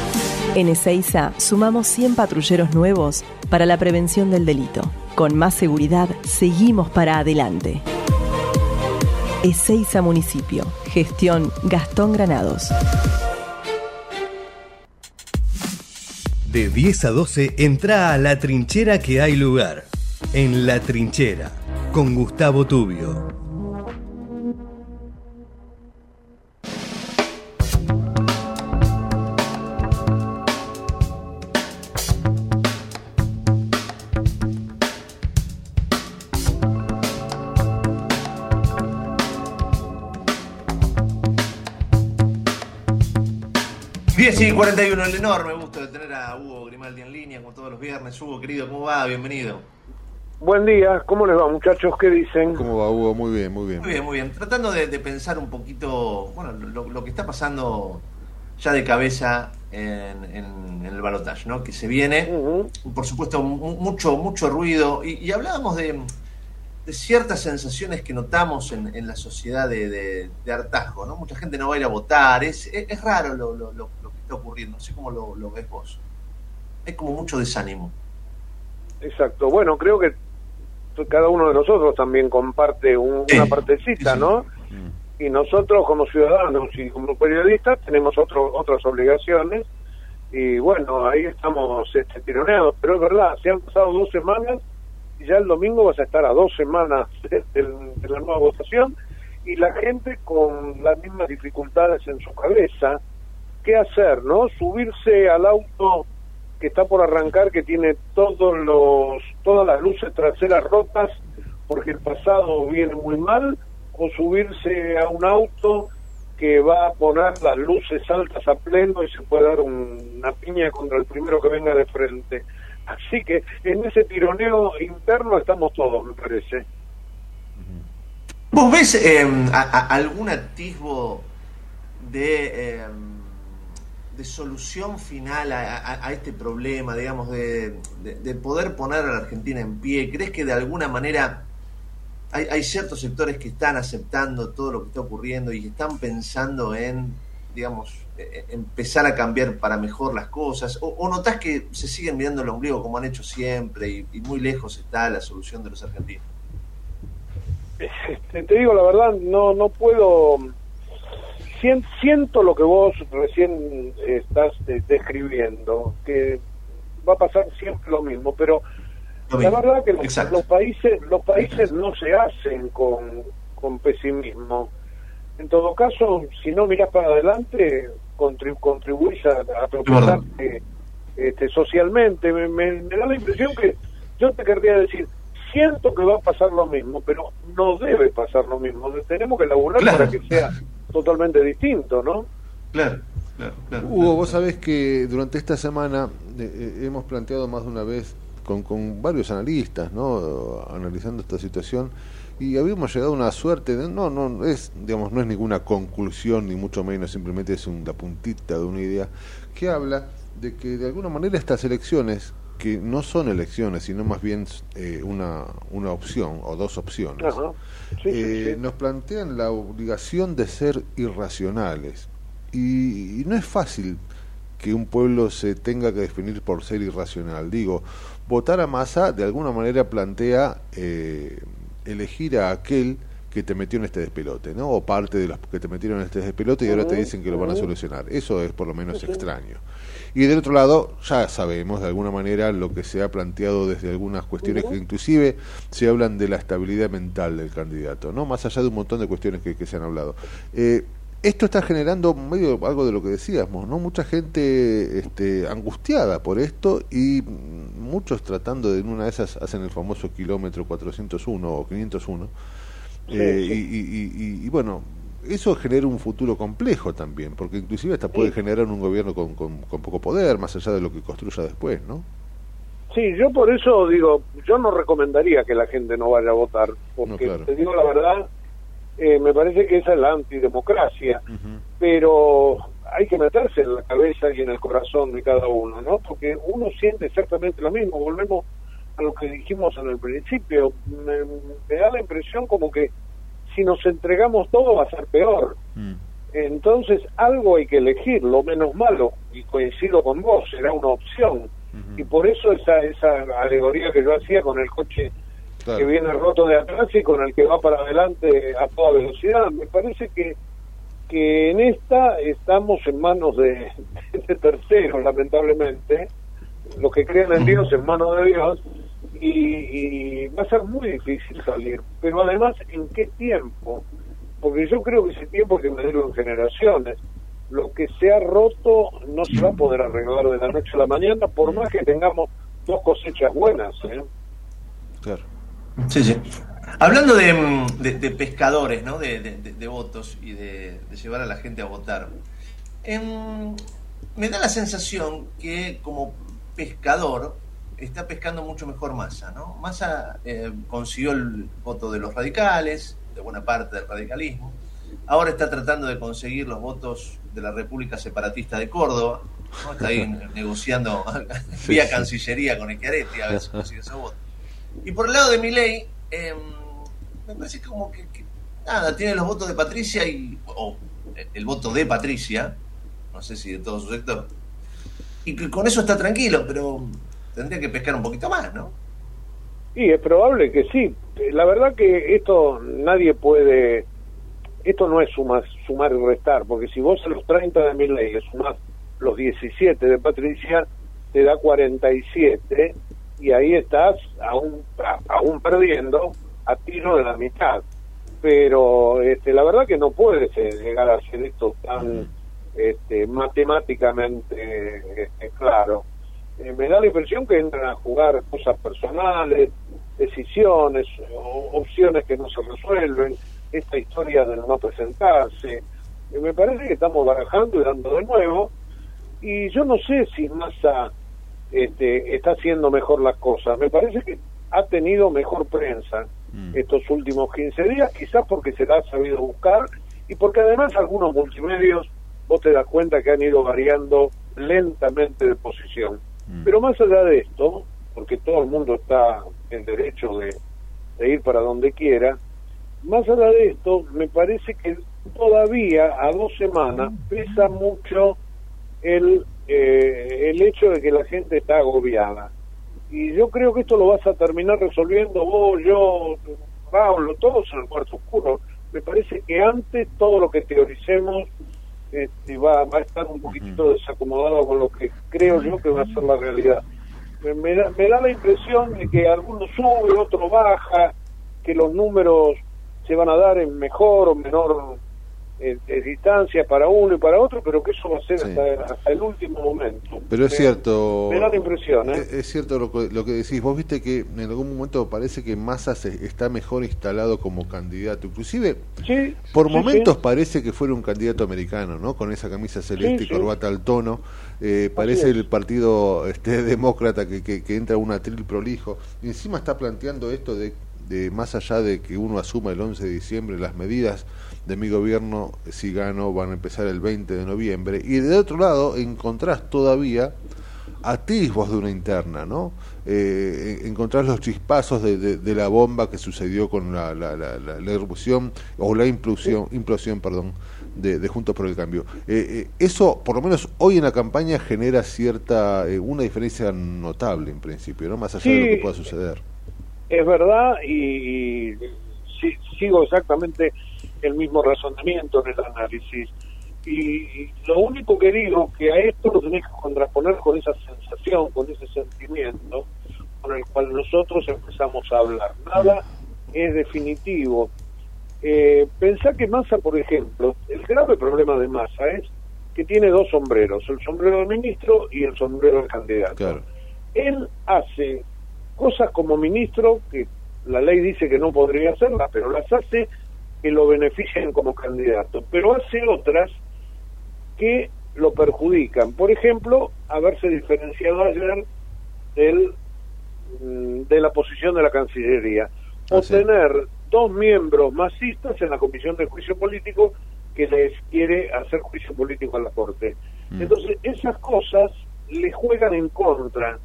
En Ezeiza sumamos 100 patrulleros nuevos para la prevención del delito. Con más seguridad, seguimos para adelante. Ezeiza Municipio. Gestión Gastón Granados. De 10 a 12, entra a la trinchera que hay lugar. En la trinchera, con Gustavo Tubio. 10 y 41, el enorme gusto de tener a Hugo Grimaldi en línea, como todos los viernes. Hugo, querido, ¿cómo va? Bienvenido. Buen día, ¿cómo les va muchachos? ¿Qué dicen? ¿Cómo va Hugo? Muy bien, muy bien. Muy bien, muy bien. Tratando de, pensar un poquito, bueno, lo, que está pasando ya de cabeza en, el balotaje, ¿no? Que se viene, por supuesto, mucho, mucho ruido. y hablábamos de, de ciertas sensaciones que notamos en, la sociedad de, hartazgo, ¿no? Mucha gente no va a ir a votar, es, es, raro lo, lo, lo, que está ocurriendo, no sé cómo lo, ves vos. Hay como mucho desánimo. Exacto, bueno, creo que cada uno de nosotros también comparte una partecita, ¿no? Y nosotros como ciudadanos y como periodistas tenemos otro, otras obligaciones y bueno, ahí estamos este, tironeados, pero es verdad, se han pasado dos semanas y ya el domingo vas a estar a dos semanas de, de la nueva votación y la gente con las mismas dificultades en su cabeza, ¿qué hacer, no? Subirse al auto que está por arrancar, que tiene todos los, todas las luces traseras rotas porque el pasado viene muy mal, o subirse a un auto que va a poner las luces altas a pleno y se puede dar una piña contra el primero que venga de frente. Así que en ese tironeo interno estamos todos, me parece. ¿Vos ves eh, algún atisbo de, eh, solución final a, este problema, digamos, de, poder poner a la Argentina en pie? ¿Crees que de alguna manera hay, ciertos sectores que están aceptando todo lo que está ocurriendo y están pensando en, digamos, e, e, empezar a cambiar para mejor las cosas? ¿O, o notás que se siguen mirando el ombligo como han hecho siempre y muy lejos está la solución de los argentinos? Te digo la verdad, no, no puedo. Siento lo que vos recién estás describiendo, que va a pasar siempre lo mismo, pero la verdad que los, países los países no se hacen con, con pesimismo. En todo caso, si no miras para adelante, contribuís a, a este, socialmente. Me, me, da la impresión que yo te querría decir, siento que va a pasar lo mismo, pero no debe pasar lo mismo. Tenemos que laburar para que sea totalmente distinto, ¿no? Claro. Claro, Hugo, vos sabés que durante esta semana eh, eh, hemos planteado más de una vez con, con varios analistas, ¿no? Analizando esta situación y habíamos llegado a una suerte de, no no es digamos no es ninguna conclusión ni mucho menos simplemente es una puntita de una idea que habla de que de alguna manera estas elecciones que no son elecciones, sino más bien eh, una, una opción o dos opciones, eh, nos plantean la obligación de ser irracionales. Y, no es fácil que un pueblo se tenga que definir por ser irracional. Digo, votar a masa de alguna manera plantea eh, elegir a aquel que te metió en este despelote, ¿no? O parte de los que te metieron en este despelote y ahora te dicen que lo van a solucionar. Eso es por lo menos extraño. Y del otro lado, ya sabemos de alguna manera lo que se ha planteado desde algunas cuestiones que inclusive se hablan de la estabilidad mental del candidato, ¿no? Más allá de un montón de cuestiones que, se han hablado. Eh, esto está generando medio algo de lo que decíamos, ¿no? Mucha gente este, angustiada por esto y muchos tratando de en una de esas hacen el famoso kilómetro 401 o 501. Eh, y, y, bueno, eso genera un futuro complejo también, porque inclusive hasta puede generar un gobierno con, con, poco poder, más allá de lo que construya después, ¿no? Sí, yo por eso digo, yo no recomendaría que la gente no vaya a votar, porque te digo la verdad, eh, me parece que esa es la antidemocracia, pero hay que meterse en la cabeza y en el corazón de cada uno, ¿no? Porque uno siente exactamente lo mismo, volvemos a lo que dijimos en el principio, me da la impresión como que si nos entregamos todo va a ser peor. Mm. Entonces algo hay que elegir, lo menos malo, y coincido con vos, será una opción. Y por eso esa, esa alegoría que yo hacía con el coche que viene roto de atrás y con el que va para adelante a toda velocidad, me parece que que en esta estamos en manos de, de terceros, lamentablemente, los que creen en Dios en manos de Dios, y, va a ser muy difícil salir. Pero además, ¿en qué tiempo? Porque yo creo que ese tiempo que me en generaciones. Lo que se ha roto no se va a poder arreglar de la noche a la mañana, por más que tengamos dos cosechas buenas. ¿eh? Claro. Sí, sí. Hablando de, pescadores, ¿no? De, votos y de, llevar a la gente a votar, em, me da la sensación que como pescador está pescando mucho mejor Massa, ¿no? Massa eh, consiguió el voto de los radicales, de buena parte del radicalismo, ahora está tratando de conseguir los votos de la República Separatista de Córdoba, está ahí negociando vía Cancillería con Echiaretti a ver si consigue ese voto. Y por el lado de Milei, eh, me parece como que, nada, tiene los votos de Patricia y, o el voto de Patricia, no sé si de todo su sector, y que con eso está tranquilo, pero tendría que pescar un poquito más, ¿no? Y es probable que sí. La verdad que esto nadie puede, esto no es sumar, sumar y restar, porque si vos a los 30 de mil leyes sumás los 17 de Patricia, te da 47 y ahí estás aún, aún perdiendo a tiro de la mitad. Pero este, la verdad que no puedes llegar a hacer esto tan este, matemáticamente este, claro. Eh, me da la impresión que entran a jugar cosas personales, decisiones, opciones que no se resuelven, esta historia del no presentarse. Eh, me parece que estamos barajando y dando de nuevo, y yo no sé si Massa este, está haciendo mejor las cosas. Me parece que ha tenido mejor prensa mm. estos últimos 15 días, quizás porque se la ha sabido buscar y porque además algunos multimedios, vos te das cuenta que han ido variando lentamente de posición. Mm. Pero más allá de esto, porque todo el mundo está en derecho de, ir para donde quiera, más allá de esto, me parece que todavía a dos semanas pesa mucho el, eh, el hecho de que la gente está agobiada. Y yo creo que esto lo vas a terminar resolviendo vos, yo, Pablo, todos en el cuarto oscuro. Me parece que antes todo lo que teoricemos este, va, va a estar un poquitito desacomodado con lo que creo yo que va a ser la realidad. Me, da, me da la impresión de que algunos sube, otro baja, que los números se van a dar en mejor o menor de distancia para uno y para otro, pero que eso va a ser hasta, el último momento. Pero es cierto. Me da la impresión. ¿eh? Es, cierto lo que, lo que decís. Vos viste que en algún momento parece que Massa está mejor instalado como candidato. Inclusive, por momentos parece que fuera un candidato americano, ¿no? Con esa camisa celeste y corbata al tono. Eh, parece el partido este, demócrata que, que, que entra un atril prolijo. Y encima está planteando esto de, de más allá de que uno asuma el 11 de diciembre las medidas de mi gobierno, si gano, van a empezar el 20 de noviembre. Y de otro lado, encontrás todavía atisbos de una interna, ¿no? Eh, encontrás los chispazos de, de, la bomba que sucedió con la, la, la, erupción o la implosión, implosión perdón, de, de, Juntos por el Cambio. Eh, eh, eso, por lo menos hoy en la campaña, genera cierta, eh, una diferencia notable en principio, ¿no? Más allá de lo que pueda suceder. Es verdad y, sigo exactamente el mismo razonamiento en el análisis. Y, lo único que digo que a esto lo tenés que contraponer con esa sensación, con ese sentimiento con el cual nosotros empezamos a hablar. Nada es definitivo. Eh, pensá que Massa, por ejemplo, el grave problema de Massa es que tiene dos sombreros, el sombrero del ministro y el sombrero del candidato. Él hace cosas como ministro que la ley dice que no podría hacerlas, pero las hace que lo beneficien como candidato, pero hace otras que lo perjudican. Por ejemplo, haberse diferenciado ayer del, mm, de la posición de la Cancillería, ah, o tener dos miembros masistas en la Comisión de Juicio Político que les quiere hacer juicio político a la Corte. Mm. Entonces, esas cosas le juegan en contra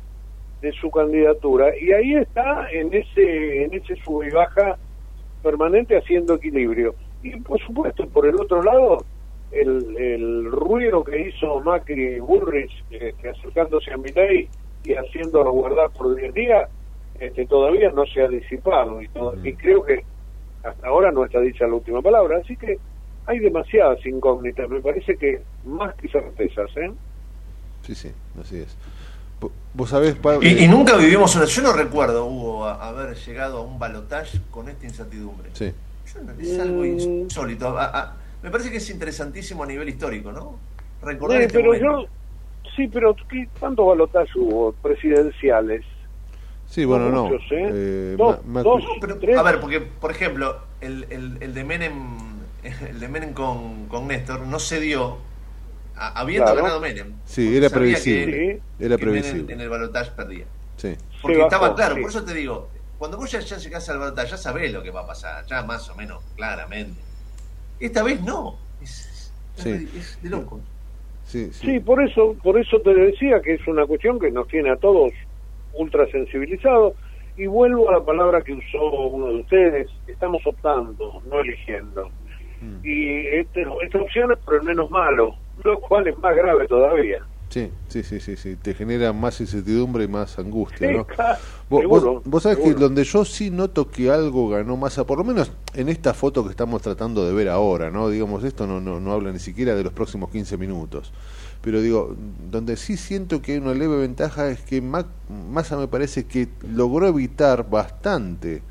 de su candidatura y ahí está en ese en ese sub y baja permanente haciendo equilibrio. Y por supuesto, por el otro lado, el, el ruido que hizo Macri Bullrich este, acercándose a Milei y haciéndolo guardar por 10 días, este, todavía no se ha disipado y, y creo que hasta ahora no está dicha la última palabra. Así que hay demasiadas incógnitas, me parece que más que certezas. ¿eh? Sí, sí, así es. Vos sabés, y, nunca vivimos una. Yo no recuerdo, Hugo, haber llegado a un balotaje con esta incertidumbre. Sí. es algo mm. insólito. me parece que es interesantísimo a nivel histórico, ¿no? Recordar este pero yo. Sí, pero ¿cuántos balotajes hubo presidenciales? Sí, bueno, no. ¿eh? Eh, dos, a ver, porque, por ejemplo, el, el, el de Menem, el de Menem con, con Néstor no se dio habiendo ganado Menem. Sí, era previsible. era previsible. en el balotaje perdía. Sí. Porque estaba claro, por eso te digo, cuando vos ya, ya llegás al balotaje, ya sabés lo que va a pasar, ya más o menos claramente. Esta vez no. Es, de loco. Sí, sí. por eso, por eso te decía que es una cuestión que nos tiene a todos ultra sensibilizados. Y vuelvo a la palabra que usó uno de ustedes, estamos optando, no eligiendo. Mm. Y este, esta opción es por el menos malo, lo cual es más grave todavía. Sí, sí, sí, sí, sí, te genera más incertidumbre y más angustia, ¿no? vos, vos, sabés que donde yo sí noto que algo ganó masa, por lo menos en esta foto que estamos tratando de ver ahora, ¿no? Digamos, esto no, no, no habla ni siquiera de los próximos 15 minutos. Pero digo, donde sí siento que hay una leve ventaja es que Massa me parece que logró evitar bastante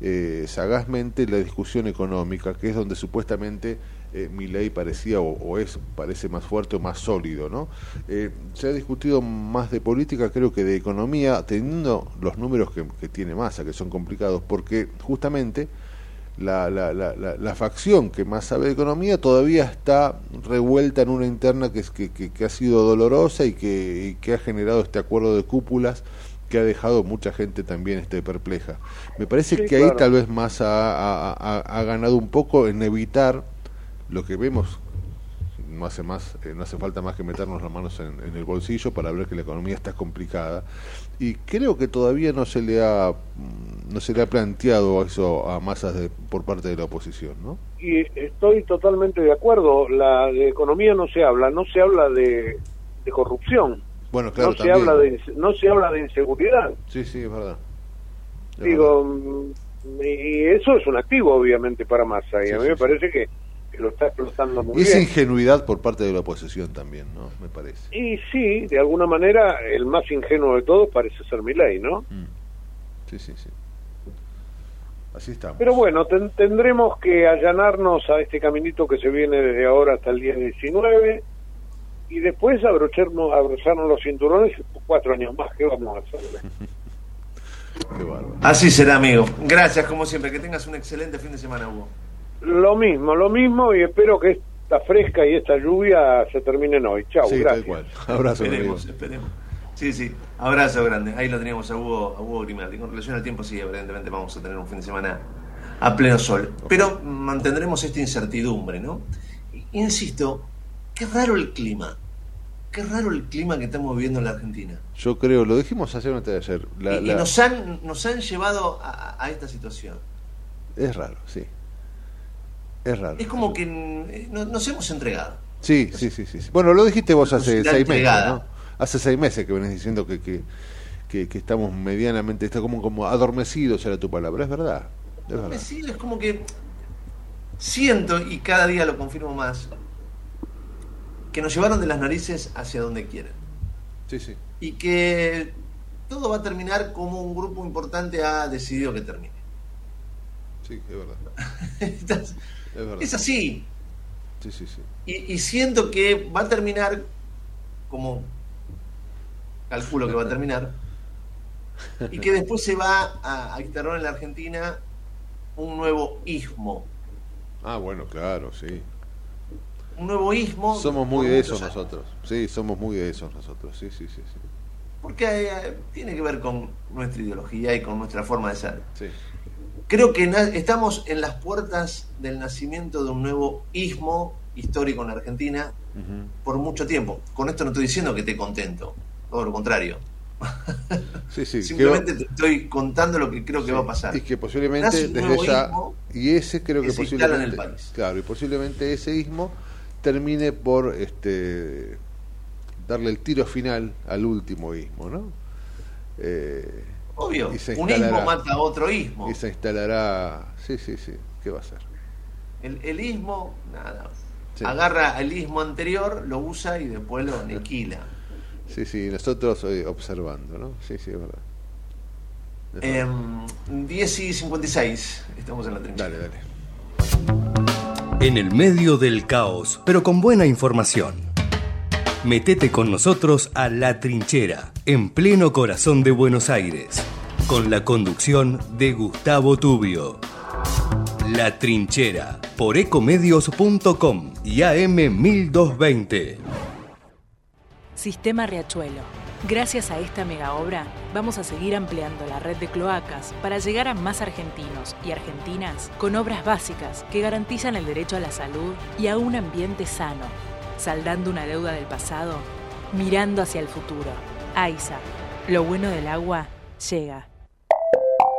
eh, sagazmente la discusión económica, que es donde supuestamente eh, mi ley parecía o, es parece más fuerte o más sólido no eh, se ha discutido más de política creo que de economía teniendo los números que, tiene Massa que son complicados porque justamente la, la, la, la, facción que más sabe de economía todavía está revuelta en una interna que, que, que, ha sido dolorosa y que, y que ha generado este acuerdo de cúpulas que ha dejado mucha gente también este, perpleja. Me parece que ahí tal vez más ha, ha, ganado un poco en evitar lo que vemos no hace más eh, no hace falta más que meternos las manos en, el bolsillo para ver que la economía está complicada. Y creo que todavía no se le ha no se le ha planteado eso a masas de, por parte de la oposición no y estoy totalmente de acuerdo. La de economía no se habla no se habla de, corrupción. Bueno claro no se habla de no se habla de inseguridad. Sí sí es verdad. Digo mm, y eso es un activo obviamente para masa. Y a mí me parece que lo está explotando muy Esa ingenuidad por parte de la oposición también, ¿no? Me parece. Y sí, de alguna manera, el más ingenuo de todos parece ser ley ¿no? Mm. Sí, sí, sí. Así estamos. Pero bueno, tendremos que allanarnos a este caminito que se viene desde ahora hasta el día 19 y después abrocharnos, abrocharnos los cinturones cuatro años más. ¿Qué vamos a hacer? Así será, amigo. Gracias, como siempre. Que tengas un excelente fin de semana, Hugo. Lo mismo, lo mismo y espero que esta fresca y esta lluvia se terminen hoy. Chao, gracias. Abrazo, esperemos, esperemos. Sí, sí, abrazo grande. Ahí lo teníamos a Hugo, a Hugo Grimaldi. Con relación al tiempo, sí, evidentemente vamos a tener un fin de semana a pleno sol. Pero mantendremos esta incertidumbre, ¿no? Insisto, qué raro el clima. Qué raro el clima que estamos viviendo en la Argentina. Yo creo, lo dijimos ayer antes de ayer. y, nos, han, nos han llevado a esta situación. Es raro, sí. Es raro. Es como que eh, nos hemos entregado. Sí, sí, sí, sí. Bueno, lo dijiste vos hace seis meses, ¿no? Hace seis meses que venís diciendo que, que, que, estamos medianamente, está como, como adormecidos, era tu palabra, es verdad. Es adormecidos, es como que siento, y cada día lo confirmo más, que nos llevaron de las narices hacia donde quieren. Sí, sí. Y que todo va a terminar como un grupo importante ha decidido que termine. Sí, es verdad. Es, así. Sí, sí, sí. Y, siento que va a terminar como calculo que va a terminar y que después se va a, instalar en la Argentina un nuevo ismo. Ah, bueno, claro, sí. Un nuevo ismo. Somos muy de esos nosotros. Sí, somos muy de esos nosotros. Sí, sí, sí. sí. Porque eh, tiene que ver con nuestra ideología y con nuestra forma de ser. Sí. Creo que estamos en las puertas del nacimiento de un nuevo ismo histórico en la Argentina por mucho tiempo. Con esto no estoy diciendo que esté contento, todo lo contrario. Sí, sí, Simplemente te estoy contando lo que creo que va a pasar. Y que posiblemente desde ya y ese creo que, posiblemente claro y posiblemente ese ismo termine por este darle el tiro final al último ismo, ¿no? Eh, Obvio, un ismo mata a otro ismo. Y se instalará. Sí, sí, sí. ¿Qué va a hacer? El, el ismo, nada. Agarra el ismo anterior, lo usa y después lo aniquila. Sí, sí, nosotros hoy observando, ¿no? Sí, sí, es verdad. Eh, 10 y 56, estamos en la trinchera. Dale, dale. En el medio del caos, pero con buena información. Metete con nosotros a La Trinchera, en pleno corazón de Buenos Aires, con la conducción de Gustavo Tubio. La Trinchera, por ecomedios.com y AM1220. Sistema Riachuelo. Gracias a esta mega obra, vamos a seguir ampliando la red de cloacas para llegar a más argentinos y argentinas con obras básicas que garantizan el derecho a la salud y a un ambiente sano saldando una deuda del pasado, mirando hacia el futuro. AISA, lo bueno del agua llega.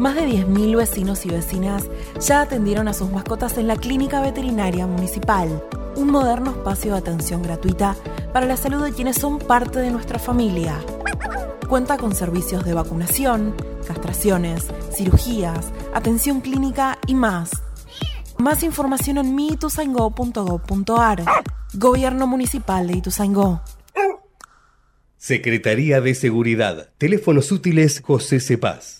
más de 10.000 vecinos y vecinas ya atendieron a sus mascotas en la Clínica Veterinaria Municipal, un moderno espacio de atención gratuita para la salud de quienes son parte de nuestra familia. Cuenta con servicios de vacunación, castraciones, cirugías, atención clínica y más. Más información en miituzaingó.gov.ar. Gobierno Municipal de Ituzaingó. Secretaría de Seguridad. Teléfonos útiles José Cepaz.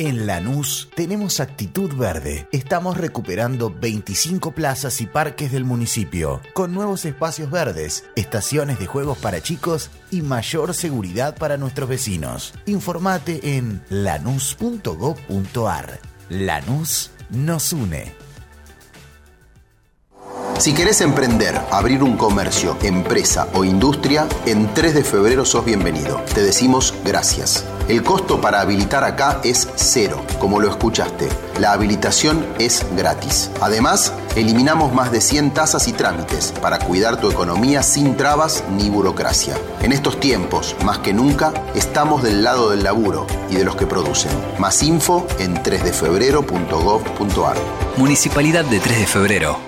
En Lanús tenemos actitud verde. Estamos recuperando 25 plazas y parques del municipio, con nuevos espacios verdes, estaciones de juegos para chicos y mayor seguridad para nuestros vecinos. Informate en lanús.gov.ar. Lanús nos une. Si querés emprender, abrir un comercio, empresa o industria, en 3 de febrero sos bienvenido. Te decimos gracias. El costo para habilitar acá es cero, como lo escuchaste. La habilitación es gratis. Además, eliminamos más de 100 tasas y trámites para cuidar tu economía sin trabas ni burocracia. En estos tiempos, más que nunca, estamos del lado del laburo y de los que producen. Más info en 3defebrero.gov.ar. Municipalidad de 3 de Febrero.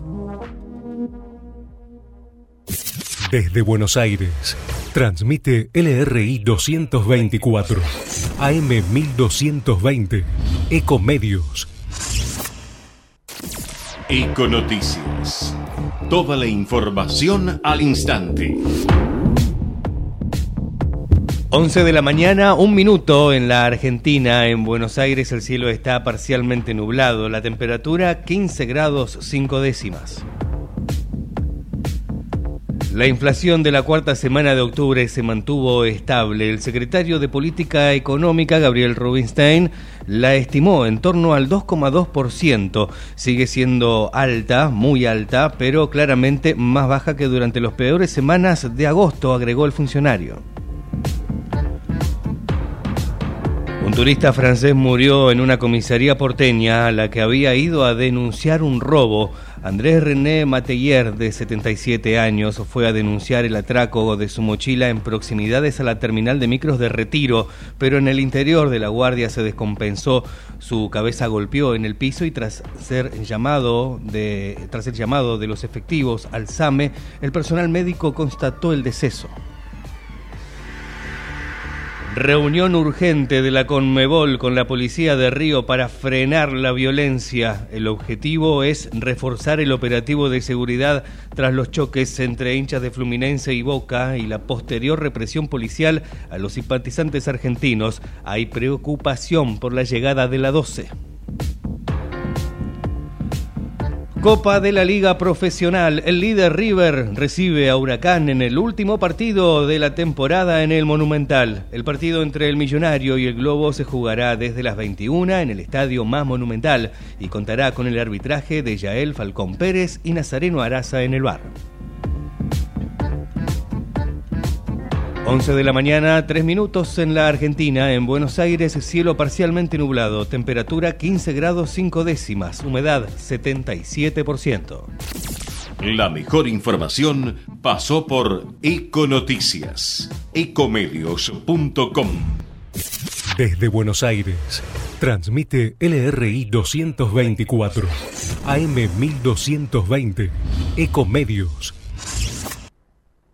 Desde Buenos Aires, transmite LRI 224, AM 1220, Ecomedios Econoticias. Toda la información al instante. 11 de la mañana, un minuto en la Argentina. En Buenos Aires el cielo está parcialmente nublado. La temperatura 15 grados 5 décimas. La inflación de la cuarta semana de octubre se mantuvo estable. El secretario de Política Económica, Gabriel Rubinstein, la estimó en torno al 2,2%. Sigue siendo alta, muy alta, pero claramente más baja que durante las peores semanas de agosto, agregó el funcionario. Un turista francés murió en una comisaría porteña a la que había ido a denunciar un robo. Andrés René Mateyer, de 77 años, fue a denunciar el atraco de su mochila en proximidades a la terminal de micros de retiro, pero en el interior de la guardia se descompensó. Su cabeza golpeó en el piso y tras ser llamado de, tras el llamado de los efectivos al SAME, el personal médico constató el deceso. Reunión urgente de la Conmebol con la policía de Río para frenar la violencia. El objetivo es reforzar el operativo de seguridad tras los choques entre hinchas de Fluminense y Boca y la posterior represión policial a los simpatizantes argentinos. Hay preocupación por la llegada de la 12. Copa de la Liga Profesional. El líder River recibe a Huracán en el último partido de la temporada en el Monumental. El partido entre el Millonario y el Globo se jugará desde las 21 en el estadio más monumental y contará con el arbitraje de Yael Falcón Pérez y Nazareno Araza en el bar. 11 de la mañana, 3 minutos en la Argentina. En Buenos Aires, cielo parcialmente nublado. Temperatura 15 grados 5 décimas. Humedad 77%. La mejor información pasó por Econoticias. Ecomedios.com. Desde Buenos Aires, transmite LRI 224, AM 1220, Ecomedios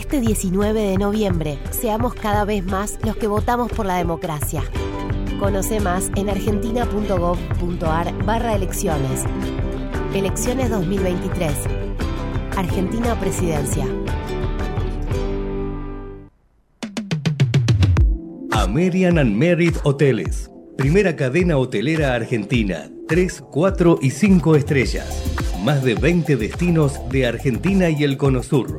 Este 19 de noviembre, seamos cada vez más los que votamos por la democracia. Conoce más en argentina.gov.ar barra elecciones. Elecciones 2023. Argentina Presidencia. American and Merit Hoteles. Primera cadena hotelera argentina. 3, 4 y 5 estrellas. Más de 20 destinos de Argentina y el Cono Sur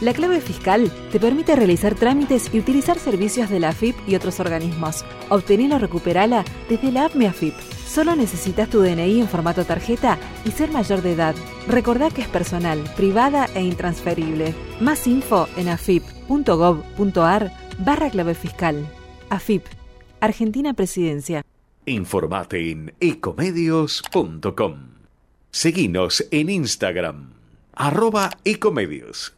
La clave fiscal te permite realizar trámites y utilizar servicios de la AFIP y otros organismos. Obtenela o recuperala desde la app MeAFIP. Solo necesitas tu DNI en formato tarjeta y ser mayor de edad. Recordá que es personal, privada e intransferible. Más info en afip.gov.ar barra clave fiscal. AFIP, Argentina Presidencia. Informate en ecomedios.com. Seguinos en Instagram, arroba ecomedios.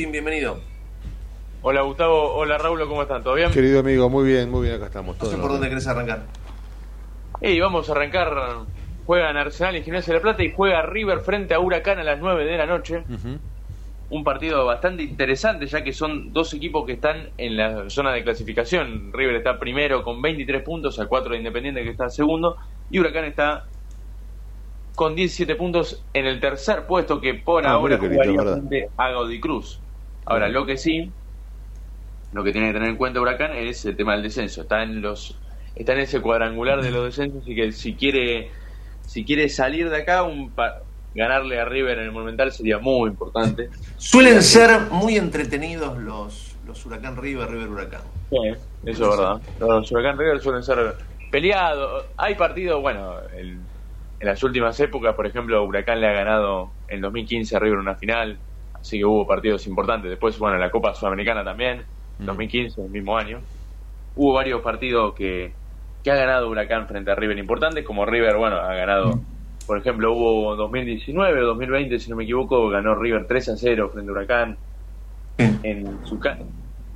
Agustín? Bienvenido. Hola Gustavo, hola Raúl, ¿cómo están? ¿Todo bien? Querido amigo, muy bien, muy bien, acá estamos. No sé por dónde querés arrancar. Y vamos a arrancar. Juegan Arsenal y Gimnasia de la Plata y juega River frente a Huracán a las 9 de la noche. Un partido bastante interesante ya que son dos equipos que están en la zona de clasificación. River está primero con 23 puntos, a 4 de Independiente que está segundo. Y Huracán está con 17 puntos en el tercer puesto que por Ah, ahora jugaría frente a Gaudí Cruz. Ahora, lo que sí, lo que tiene que tener en cuenta Huracán es el tema del descenso. Está en los está en ese cuadrangular de los descensos y que si quiere si quiere salir de acá un pa- ganarle a River en el Monumental sería muy importante. Suelen ser muy entretenidos los, los Huracán River, River Huracán. Sí, eso es verdad. Los Huracán River suelen ser peleados. Hay partidos, bueno, el- en las últimas épocas, por ejemplo, Huracán le ha ganado en 2015 a River una final, así que hubo partidos importantes. Después, bueno, la Copa Sudamericana también, 2015, el mismo año. Hubo varios partidos que, que ha ganado Huracán frente a River importantes, como River, bueno, ha ganado, por ejemplo, hubo 2019 o 2020, si no me equivoco, ganó River 3 a 0 frente a Huracán en su ca-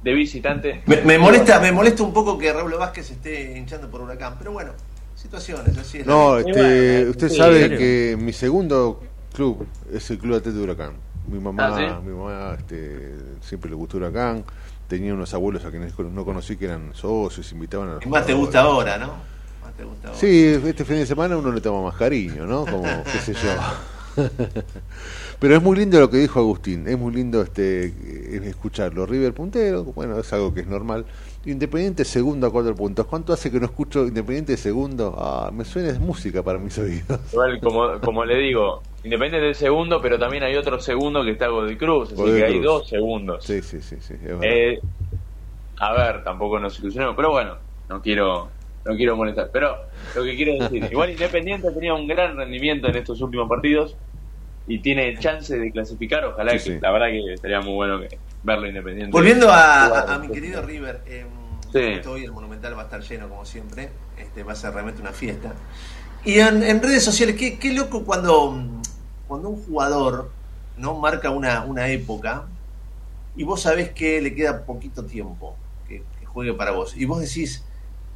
de visitante. Me, me molesta, me molesta un poco que Raúl Vázquez esté hinchando por Huracán, pero bueno, situaciones, así es. No, este, usted sí, sabe que mi segundo club es el Club Atlético de Huracán. Mi mamá, Ah, ¿sí? mi mamá este, siempre le gustó Huracán. Tenía unos abuelos a quienes no conocí que eran socios, invitaban a los Y más te gusta ahora, ¿no? Más te gusta ahora. Sí, este fin de semana uno le toma más cariño, ¿no? Como, qué sé yo. Pero es muy lindo lo que dijo Agustín, es muy lindo este escucharlo. River puntero, bueno, es algo que es normal. Independiente segundo a cuatro puntos. ¿Cuánto hace que no escucho Independiente segundo? Ah, me suena es música para mis oídos. Igual, como, como le digo, Independiente del segundo, pero también hay otro segundo que está Godoy Cruz, así Godoy que hay dos segundos. Sí, sí, sí, sí. Eh, a ver, tampoco nos ilusionemos, pero bueno, no quiero no quiero molestar. Pero lo que quiero decir, igual Independiente tenía un gran rendimiento en estos últimos partidos y tiene chance de clasificar, ojalá Sí, que sí. la verdad que estaría muy bueno que verlo Independiente. Volviendo a, jugar. a- a mi querido River, eh, Sí. hoy el Monumental va a estar lleno como siempre, este va a ser realmente una fiesta. Y en, en redes sociales, qué, qué loco cuando, cuando un jugador no marca una, una época y vos sabés que le queda poquito tiempo que, que juegue para vos. Y vos decís,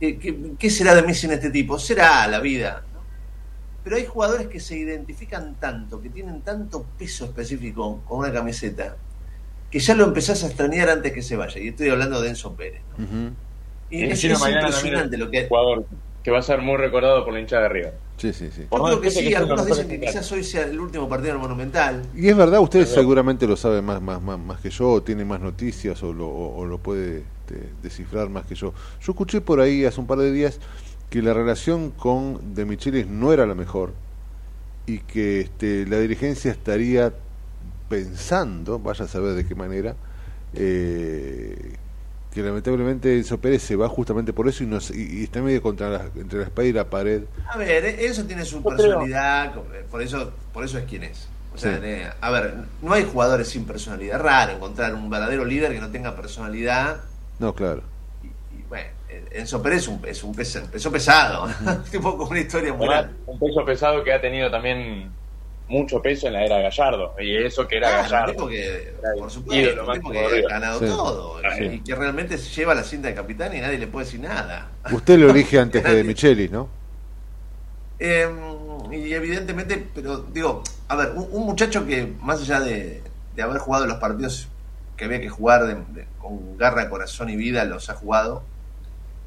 eh, ¿qué, qué será de mí sin este tipo? Será la vida. Pero hay jugadores que se identifican tanto, que tienen tanto peso específico con una camiseta, que ya lo empezás a extrañar antes que se vaya. Y estoy hablando de Enzo Pérez. ¿no? Y Y es, es impresionante lo que... un jugador que va a ser muy recordado por la hinchada de arriba. Sí, sí, sí. Yo creo que Gente sí, que algunos dicen que quizás hoy sea el último partido del Monumental. Y es verdad, usted seguramente lo sabe más, más, más, más que yo, o tiene más noticias o lo, o- o lo puede este, descifrar más que yo. Yo escuché por ahí hace un par de días que la relación con De Michelis no era la mejor y que este, la dirigencia estaría pensando, vaya a saber de qué manera, eh, que lamentablemente Enzo Pérez se va justamente por eso y, no, se- y, y está medio contra la, entre la espada y la pared. A ver, eso tiene su personalidad, eh, por eso, por eso es quien es. O sea, Sí. eh, a ver, no hay jugadores sin personalidad. Es raro encontrar un verdadero líder que no tenga personalidad. No, claro. Enzo Pérez es un, es un pes- peso pesado, tipo con una historia muy grande. un peso pesado que ha tenido también mucho peso en la era Gallardo. Y eso que era un Gallardo. tipo que, por supuesto, un tipo que ha ganado Sí. todo Sí. y que realmente se lleva la cinta de capitán y nadie le puede decir nada. Usted lo elige antes que de. Michelis, ¿no? Eh, y evidentemente, pero digo, a ver, un, un muchacho que más allá de, de haber jugado los partidos que había que jugar de- de- con garra, corazón y vida, los ha jugado.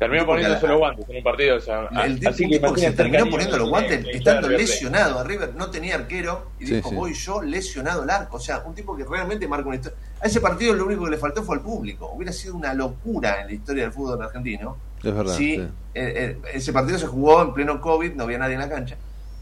Terminó poniéndose los guantes en un partido. o sea, El tipo, así un que tipo que se terminó poniendo los guantes estando lesionado a River, no tenía arquero y Sí, dijo, sí. voy yo lesionado el arco. O sea, un tipo que realmente marca una historia. A ese partido lo único que le faltó fue al público. Hubiera sido una locura en la historia del fútbol argentino. Es verdad. Sí, sí. eh, eh, ese partido se jugó en pleno COVID, no había nadie en la cancha.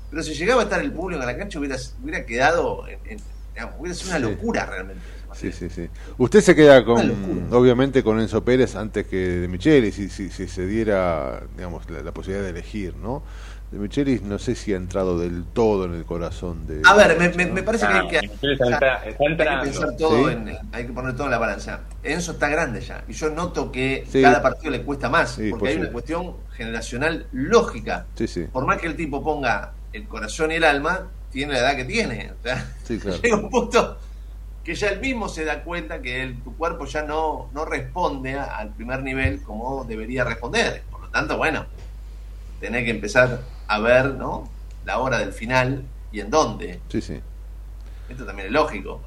Pero si llegaba a estar el público en la cancha, hubiera, hubiera quedado. En, en- digamos, hubiera sido una Sí. locura realmente. Sí, sí, sí. Usted se queda con, obviamente, con Enzo Pérez antes que de Michelis, si, si, si se diera, digamos, la, la posibilidad de elegir, ¿no? De Michelis no sé si ha entrado del todo en el corazón de... A ver, me, me- me parece que hay que, Ah, está- está hay que pensar todo ¿Sí? en, hay que poner todo en la balanza. Enzo está grande ya, y yo noto que Sí. cada partido le cuesta más, Sí, porque pues hay sí. una cuestión generacional lógica. Sí, sí, Por más que el tipo ponga el corazón y el alma, tiene la edad que tiene. O sea, sí, claro. llega un punto que ya él mismo se da cuenta que el- tu cuerpo ya no, no responde a- al primer nivel como debería responder. Por lo tanto, bueno, tenés que empezar a ver ¿no? la hora del final y en dónde. Sí, sí. Esto también es lógico.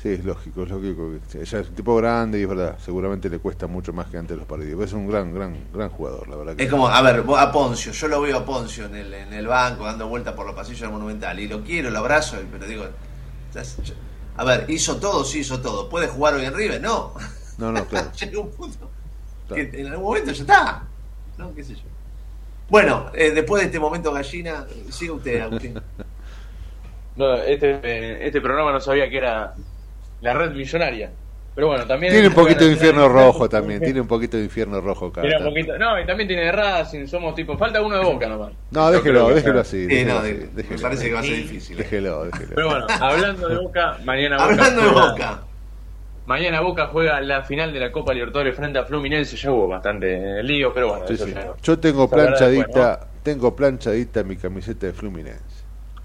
Sí, es lógico, es lógico. Ya es un tipo grande y es verdad, seguramente le cuesta mucho más que antes los partidos. Es un gran, gran, gran jugador, la verdad. Que Es como, a ver, a Poncio, yo lo veo a Poncio en el, en el banco dando vueltas por los pasillos del Monumental y lo quiero, lo abrazo, pero digo, a ver, hizo todo, sí hizo todo. ¿Puede jugar hoy en River? No. No, no, claro. Llega un punto Claro. que en algún momento ya está. ¿No? ¿Qué sé yo? Bueno, eh, después de este momento gallina, sigue usted, Agustín. No, este, eh, este programa no sabía que era la red millonaria. Pero bueno, también. Tiene un poquito de infierno rojo también, tiene un poquito de infierno rojo Tiene un poquito- no, y también tiene de Racing, somos tipo. Falta uno de boca nomás. No, déjelo, déjelo así. Sí, déjelo no, así, de- me parece que va a ser difícil. eh. Déjelo, déjelo. Pero bueno, hablando de boca, mañana Boca. Hablando de juega- Boca. Mañana Boca juega la final de la Copa Libertadores frente a Fluminense. Ya hubo bastante lío, pero bueno. Sí, eso sí. ya- Yo tengo planchadita, después, tengo planchadita mi camiseta de Fluminense.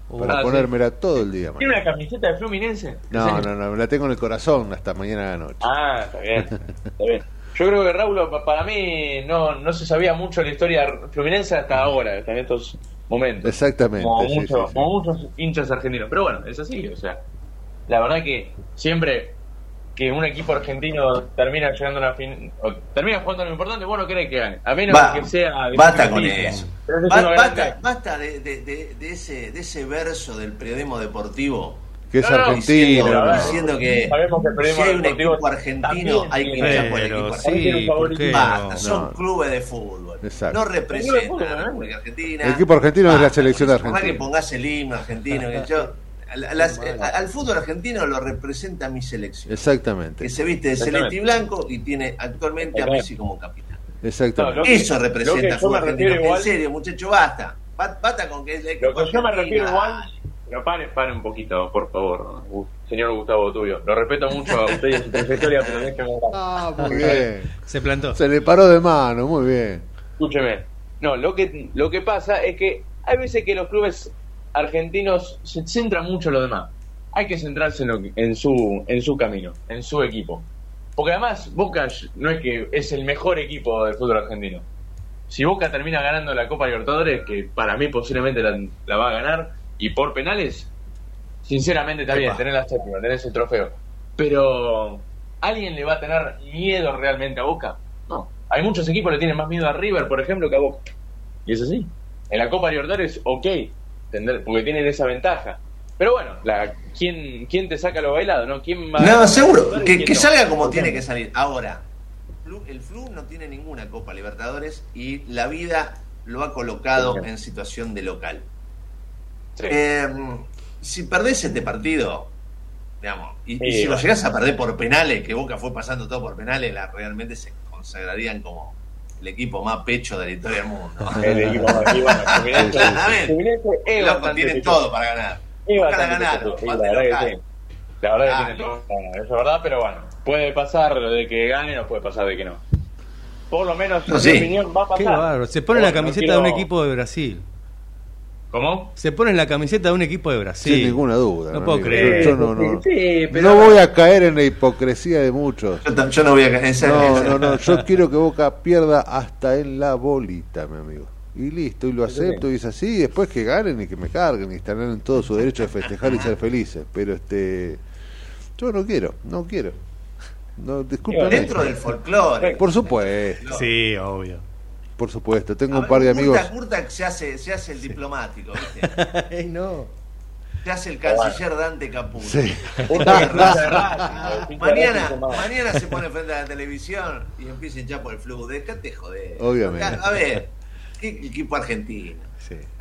Para Ah, sí. ponérmela todo el día. ¿Tiene una camiseta de Fluminense? ¿En No, no, no, me la tengo en el corazón hasta mañana a la noche. Ah, está bien. Está bien. Yo creo que Raúl, pa- para mí, no, no se sabía mucho de la historia fluminense hasta ahora, hasta en estos momentos. Exactamente, Como, sí, mucho- sí, sí. como muchos hinchas argentinos. Pero bueno, es así, o sea. La verdad que siempre que un equipo argentino termina llegando a una fin o termina jugando lo importante, bueno, cree que gane. A menos Va- que sea de basta con eso. Ba- basta basta de, de- de- de ese, de ese verso del periodismo deportivo. Que es No, no, argentino. Diciendo, ¿no? diciendo que Sabemos que el si hay un equipo argentino, hay que hinchar por el equipo sí, argentino. ¿por qué Basta, no? son No. clubes de fútbol. Exacto. No representan a la. República Argentina. El equipo argentino es la selección por más que argentina. pongas el himno argentino. que yo- las- a- al fútbol argentino lo representa mi selección. Exactamente. Que se viste de celeste y blanco y tiene actualmente a. Messi como capitán. Exactamente. No, que- Eso que representa el fútbol me argentino. igual- En serio, muchacho, basta. Ba- Basta con que es el equipo Lo que yo me refiero igual, pero pare, pare un poquito, por favor, señor Gustavo Tubio. Lo respeto mucho a usted y a su trayectoria, pero déjeme hablar. Ah, muy bien. Se plantó. Se le paró de mano, muy bien. Escúcheme. No, lo que, lo que pasa es que hay veces que los clubes argentinos se centran mucho en lo demás. Hay que centrarse en, lo que- en, su, en su camino, en su equipo. Porque además, Boca no es que es el mejor equipo del fútbol argentino. Si Boca termina ganando la Copa Libertadores, que para mí posiblemente la, la va a ganar, y por penales, sinceramente está bien, Epa. tener la séptima, tener ese trofeo. Pero, ¿alguien le va a tener miedo realmente a Boca? No. Hay muchos equipos que le tienen más miedo a River, por ejemplo, que a Boca. Y es así. En la Copa Libertadores, ok, tendré- porque tienen esa ventaja. Pero bueno, la, ¿quién, ¿quién te saca lo bailado? ¿no? ¿Quién va No, a- seguro. ¿Quién Que, que no? salga como ¿Por qué tiene que salir. Ahora, el Flu no tiene ninguna Copa Libertadores y la vida lo ha colocado en situación de local. Sí. Eh, si perdés este partido, Digamos, y, si lo llegas a perder por penales, que Boca fue pasando todo por penales, la, realmente se consagrarían como el equipo más pecho de la historia del mundo. El equipo más- y bueno, Loco, tienen todo para ganar. Es Boca la verdad que sí. La verdad que Ah, tiene todo para ganar, eso es verdad, pero bueno, puede pasar de que gane o puede pasar de que no. Por lo menos, No, en sí. mi opinión, va a pasar. Qué. Se pone la Bueno, no camiseta de un quiero- equipo de Brasil. ¿Cómo? Se pone la camiseta de un equipo de Brasil. Sin ninguna duda. No ¿no, puedo amigo? creer. Yo, yo no, no, Sí, pero- no voy a caer en la hipocresía de muchos. Yo, no voy a caer en esa- No, no, no. Yo quiero que Boca pierda hasta en la bolita, mi amigo. Y listo, y lo acepto, y es así. Y después que ganen y que me carguen y están en todo su derecho de festejar y ser felices. Pero este. Yo no quiero, no quiero. No, discúlpame. Dentro del folclore. Por supuesto. Sí, obvio. Por supuesto. Tengo A un ver, par de amigos. Se hace, se hace el diplomático, ¿viste? Ey, no. Se hace el canciller Dante Caputo. Sí. mañana, mañana se pone frente a la televisión y empieza a hinchar por el flujo. Déjate joder. Obviamente. A ver, ¿qué equipo argentino?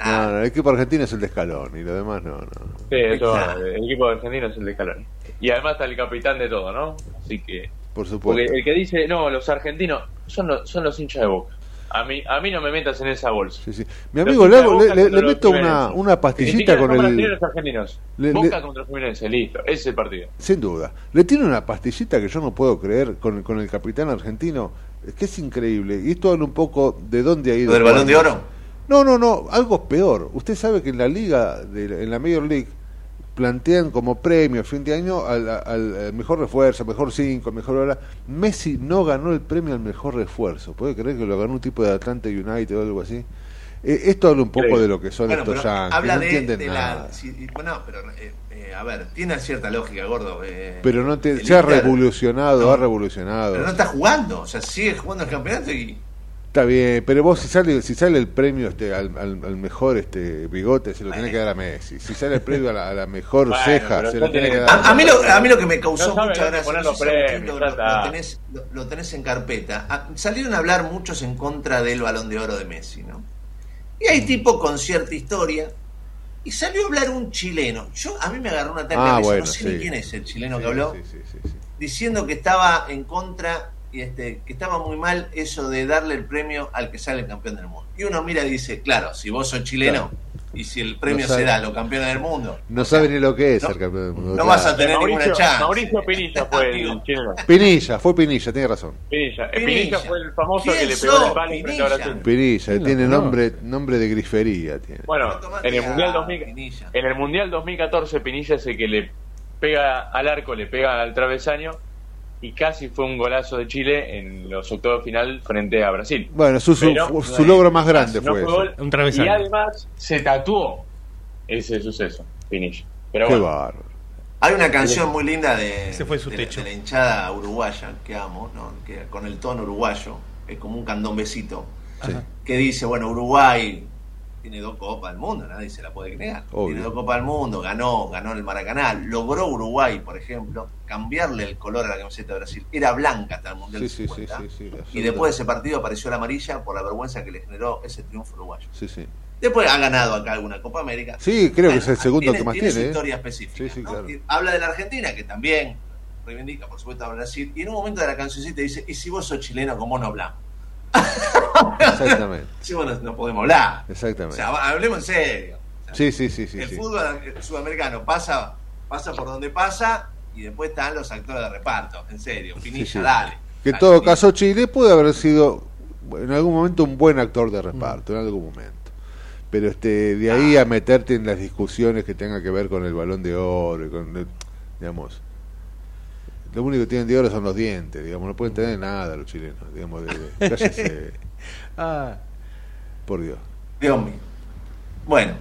No, no, el equipo argentino es el de escalón y lo demás no, no. Sí, eso, el equipo argentino es el de Scaloni. Y además está el capitán de todo, ¿no? Así que. Por Porque supuesto. el que dice, no, los argentinos son los, son los hinchas de boca. A mí, a mí no me metas en esa bolsa. Sí, sí. Mi amigo, le, hago- le, le- le meto una, una pastillita con el. Los argentinos. Le- Boca le- contra Fluminense, listo. Ese es el partido. Sin duda. Le tiene una pastillita que yo no puedo creer con, con el capitán argentino. Es que es increíble. Y esto habla un poco de dónde ha ido. ¿Lo del Balón de Oro? No, no, no. Algo peor. Usted sabe que en la liga, de, en la Major League, plantean como premio a fin de año al, al- al mejor refuerzo, mejor 5, mejor hora. Messi no ganó el premio al mejor refuerzo. ¿Puede creer que lo ganó un tipo de Atlanta United o algo así? Eh, esto habla un poco de lo que son Bueno, estos yankees. habla no de, entienden de nada. la. bueno, pero eh, eh, a ver, tiene cierta lógica, gordo. eh, Pero no te, se ha revolucionado, ha revolucionado. Pero no está jugando, o sea, sigue jugando el campeonato y. Está bien, pero vos si sale si sale el premio este al, al- al mejor este bigote se lo tenés que dar a Messi. Si sale el premio a la, a la mejor Bueno, ceja se lo tenés que tiene- dar. a, a mí lo, a mí lo que me causó No mucha gracia, no sé lo, tenés, lo- lo tenés en carpeta. Ah, salieron a hablar muchos en contra del balón de oro de Messi, ¿no? Y hay tipo con cierta historia. Y salió a hablar un chileno. Yo A mí me agarró un ataque Ah, de bueno, no sé sí. ni quién es el chileno Sí, que habló, sí, sí, sí, sí. diciendo que estaba en contra este, que estaba muy mal eso de darle el premio al que sale el campeón del mundo. Y uno mira y dice, claro, si vos sos chileno y si el premio No sabe. se da a los campeones del mundo, No sabe ni lo que es ser campeón del mundo. no claro. vas a tener Mauricio, ninguna chance. Mauricio Pinilla fue el chileno. Pinilla, fue Pinilla, tiene razón. Pinilla. Pinilla. Pinilla fue el famoso ¿Quién que le pegó el palo frente a Pinilla? Pinilla, ¿Quién lo tiene conoce? nombre nombre de grifería tiene. Bueno, en el mundial 2000 Pinilla. en el mundial 2014 Pinilla es el que le pega al arco, le pega al travesaño y casi fue un golazo de Chile en los octavos de final frente a Brasil. Bueno, su, su, Pero- su logro más grande No fue fue ese. gol. Un travesaño. Y además se tatuó ese suceso, Pinilla. Pero Qué bueno, bárbaro. Hay una canción muy linda de, Ese fue su de techo. de la hinchada uruguaya que amo, ¿no? que con el tono uruguayo, es como un candombecito, Sí. que dice, bueno, Uruguay tiene dos copas del mundo, nadie se la puede negar. Obvio. Tiene dos copas del mundo, ganó, ganó el Maracaná, logró Uruguay, por ejemplo, cambiarle el color a la camiseta de Brasil. Era blanca hasta el Mundial Sí, del sí, sí, 50, sí, sí, y después de ese partido apareció la amarilla por la vergüenza que le generó ese triunfo uruguayo. Sí, sí. Después ha ganado acá alguna Copa América. Sí, creo que es el segundo tiene- que más tiene ¿eh? historia específica. Habla de la Argentina, que también reivindica, por supuesto, a Brasil. Y en un momento de la cancioncita dice: ¿Y si vos sos chileno, cómo no hablamos? Exactamente. Si vos no, podemos hablar. O Exactamente. sea, va- hablemos en serio. Sí, sí, sí, sí. el sí. fútbol sudamericano pasa, pasa por donde pasa y después están los actores de reparto. En serio, Pinilla, Sí, sí. dale. Que en todo caso Chile puede haber sido en algún momento un buen actor de reparto, en algún momento. Pero este de ahí a meterte en las discusiones que tengan que ver con el balón de oro, y con digamos, lo único que tienen de oro son los dientes, digamos, no pueden tener nada los chilenos, digamos, de, de- cállese, Ah, por Dios. Dios mío. Bueno,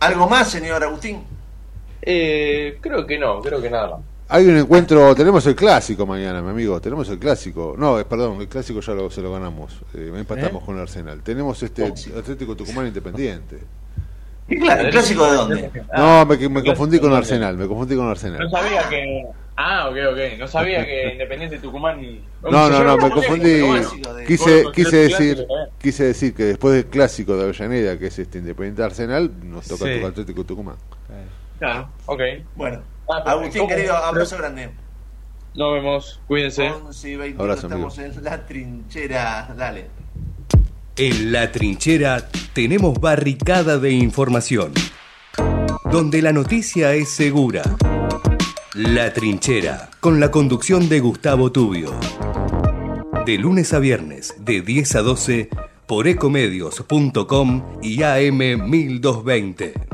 ¿algo más, señor Agustín? eh, creo que no, creo que nada más. Hay un encuentro, tenemos el clásico mañana, mi amigo, tenemos el clásico. No, eh, perdón, el clásico ya lo, se lo ganamos, eh, empatamos ¿Eh? con el Arsenal. Tenemos este Atlético Tucumán Independiente. ¿Y claro, ¿El clásico de dónde? No, me, me confundí con Arsenal, me confundí con No Arsenal. sabía que. Ah, ok, ok. No sabía que Independiente Tucumán. No, no, no, me confundí. Quise, Gol, quise decir, eh. quise decir que después del clásico de Avellaneda, que es este Independiente Arsenal, nos toca Sí. Atlético Tucumán. Claro, ok. Bueno, Agustín, ¿cómo? querido, abrazo grande. Nos vemos, cuídense. 11 y 21, Abrazo, estamos en la trinchera. Dale. En la trinchera tenemos barricada de información, donde la noticia es segura. La trinchera, con la conducción de Gustavo Tubio. De lunes a viernes, de 10 a 12, por ecomedios.com y AM 1220.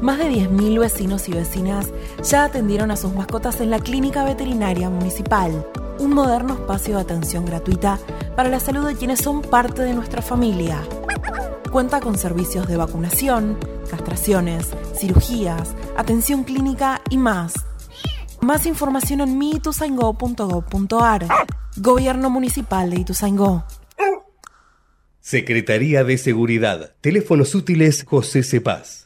Más de 10.000 vecinos y vecinas ya atendieron a sus mascotas en la Clínica Veterinaria Municipal, un moderno espacio de atención gratuita para la salud de quienes son parte de nuestra familia. Cuenta con servicios de vacunación, castraciones, cirugías, atención clínica y más. Más información en miituzaingó.gov.ar. Gobierno Municipal de Ituzaingó. Secretaría de Seguridad. Teléfonos útiles José Cepaz.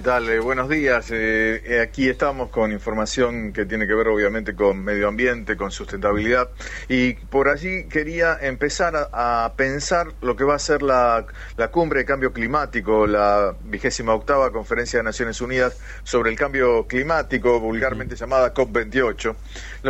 ¿Qué tal? Eh, buenos días. Eh, eh, aquí estamos con información que tiene que ver obviamente con medio ambiente, con sustentabilidad. Y por allí quería empezar a, a pensar lo que va a ser la, la cumbre de cambio climático, la vigésima octava conferencia de Naciones Unidas sobre el cambio climático, vulgarmente llamada COP28,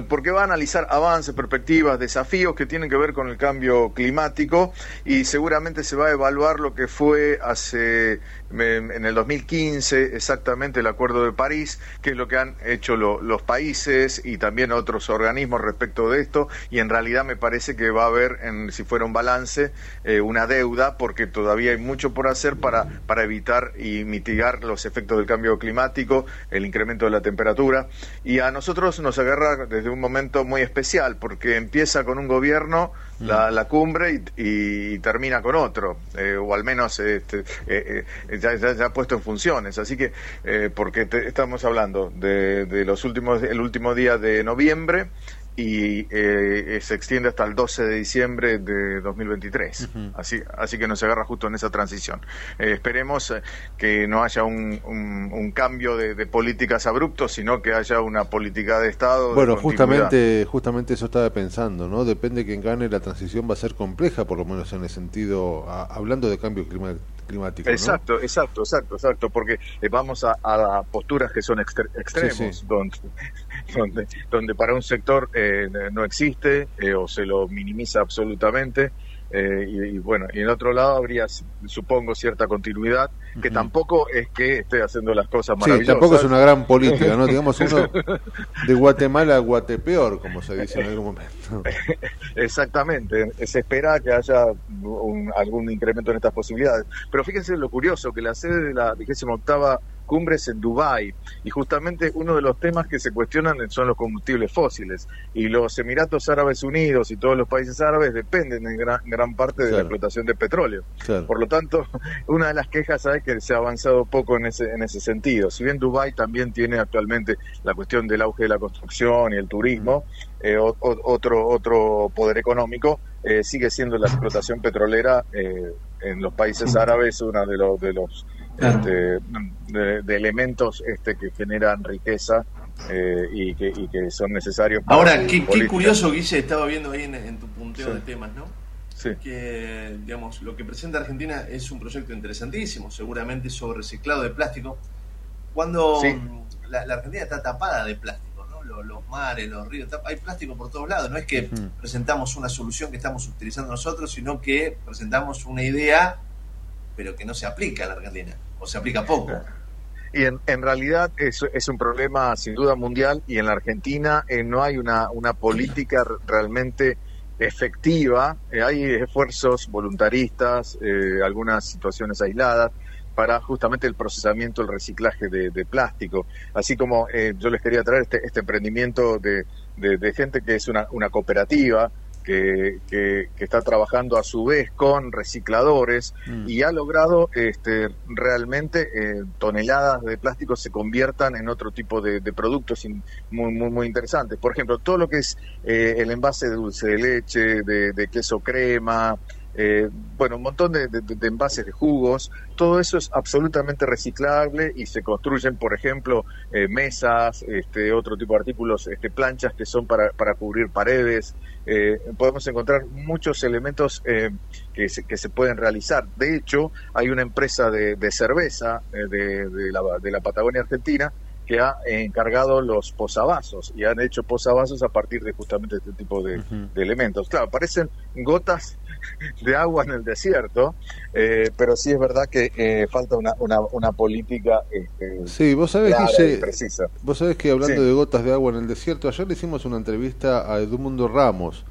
porque va a analizar avances, perspectivas, desafíos que tienen que ver con el cambio climático y seguramente se va a evaluar lo que fue hace en el 2015 exactamente el Acuerdo de París, que es lo que han hecho lo- los países y también otros organismos respecto de esto, y en realidad me parece que va a haber, en, si fuera un balance, eh, una deuda, porque todavía hay mucho por hacer para, para evitar y mitigar los efectos del cambio climático, el incremento de la temperatura, y a nosotros nos agarra desde un momento muy especial, porque empieza con un gobierno la, la cumbre y, y termina con otro, eh, o al menos este, eh, eh, ya, ya, ya puesto en funciones. Así que, eh, porque te- estamos hablando de, de los últimos, el último día de noviembre y eh, se extiende hasta el 12 de diciembre de 2023. así, así que nos agarra justo en esa transición. Eh, esperemos eh, que no haya un, un- un cambio de, de políticas abruptos, sino que haya una política de Estado. Bueno, justamente, justamente eso estaba pensando, ¿no? Depende de quién gane, la transición va a ser compleja, por lo menos en el sentido, a- hablando de cambio clima- climático, ¿no? Exacto, exacto, exacto, exacto, porque eh, vamos a, a posturas que son extre- extremos, Sí, sí. Donde, donde, donde para un sector eh, no existe eh, o se lo minimiza absolutamente. Eh, y, y bueno, y en otro lado habría, supongo, cierta continuidad, que tampoco es que esté haciendo las cosas Sí, maravillosas. tampoco es una gran política, ¿no? Digamos uno de Guatemala a Guatepeor, como se dice en algún momento. Exactamente, se espera que haya un- algún incremento en estas posibilidades. Pero fíjense lo curioso, que la sede de la 28 cumbre es en Dubái y justamente uno de los temas que se cuestionan son los combustibles fósiles y los Emiratos Árabes Unidos y todos los países árabes dependen en gran, gran parte de la explotación de petróleo. Claro. Por lo tanto, una de las quejas es que se ha avanzado poco en ese, en ese sentido. Si bien Dubái también tiene actualmente la cuestión del auge de la construcción y el turismo, eh, o- otro, otro poder económico, eh, sigue siendo la explotación petrolera eh, en los países árabes uno de los, de los este, de, de elementos este, que generan riqueza eh, y, que, y que son necesarios para Ahora, qué, qué curioso, Guille, estaba viendo ahí en, en tu punteo Sí. de temas, ¿no? Sí. Que, digamos, lo que presenta Argentina es un proyecto interesantísimo, seguramente sobre reciclado de plástico. Cuando Sí. mm, la, la Argentina está tapada de plástico, ¿no? Los, los mares, los ríos, hay plástico por todos lados. No es que presentamos una solución que estamos utilizando nosotros, sino que presentamos una idea, pero que no se aplica en la Argentina, o se aplica poco. Y en, en realidad es, es un problema sin duda mundial y en la Argentina eh, no hay una, una política re- realmente efectiva. Eh, hay esfuerzos voluntaristas, eh, algunas situaciones aisladas para justamente el procesamiento, el reciclaje de, de plástico. Así como eh, yo les quería traer este, este emprendimiento de, de- de gente que es una, una cooperativa que, que- que está trabajando a su vez con recicladores y ha logrado este, realmente eh, toneladas de plástico se conviertan en otro tipo de, de productos in- muy, muy, muy interesantes. Por ejemplo, todo lo que es eh, el envase de dulce de leche, de, de queso crema, eh, bueno, un montón de, de- de envases de jugos, todo eso es absolutamente reciclable y se construyen, por ejemplo, eh, mesas, este, otro tipo de artículos, este, planchas que son para, para cubrir paredes. Eh, podemos encontrar muchos elementos eh, que, se, que se pueden realizar. De hecho, hay una empresa de, de cerveza eh, de, de la, de la Patagonia Argentina que ha encargado los posavasos y han hecho posavasos a partir de justamente este tipo de, de elementos. Claro, parecen gotas de agua en el desierto, eh, pero sí es verdad que eh, falta una, una, una política este, Sí, vos sabés, clara Guille, y precisa. vos sabés que hablando Sí. de gotas de agua en el desierto, ayer le hicimos una entrevista a Edmundo Ramos,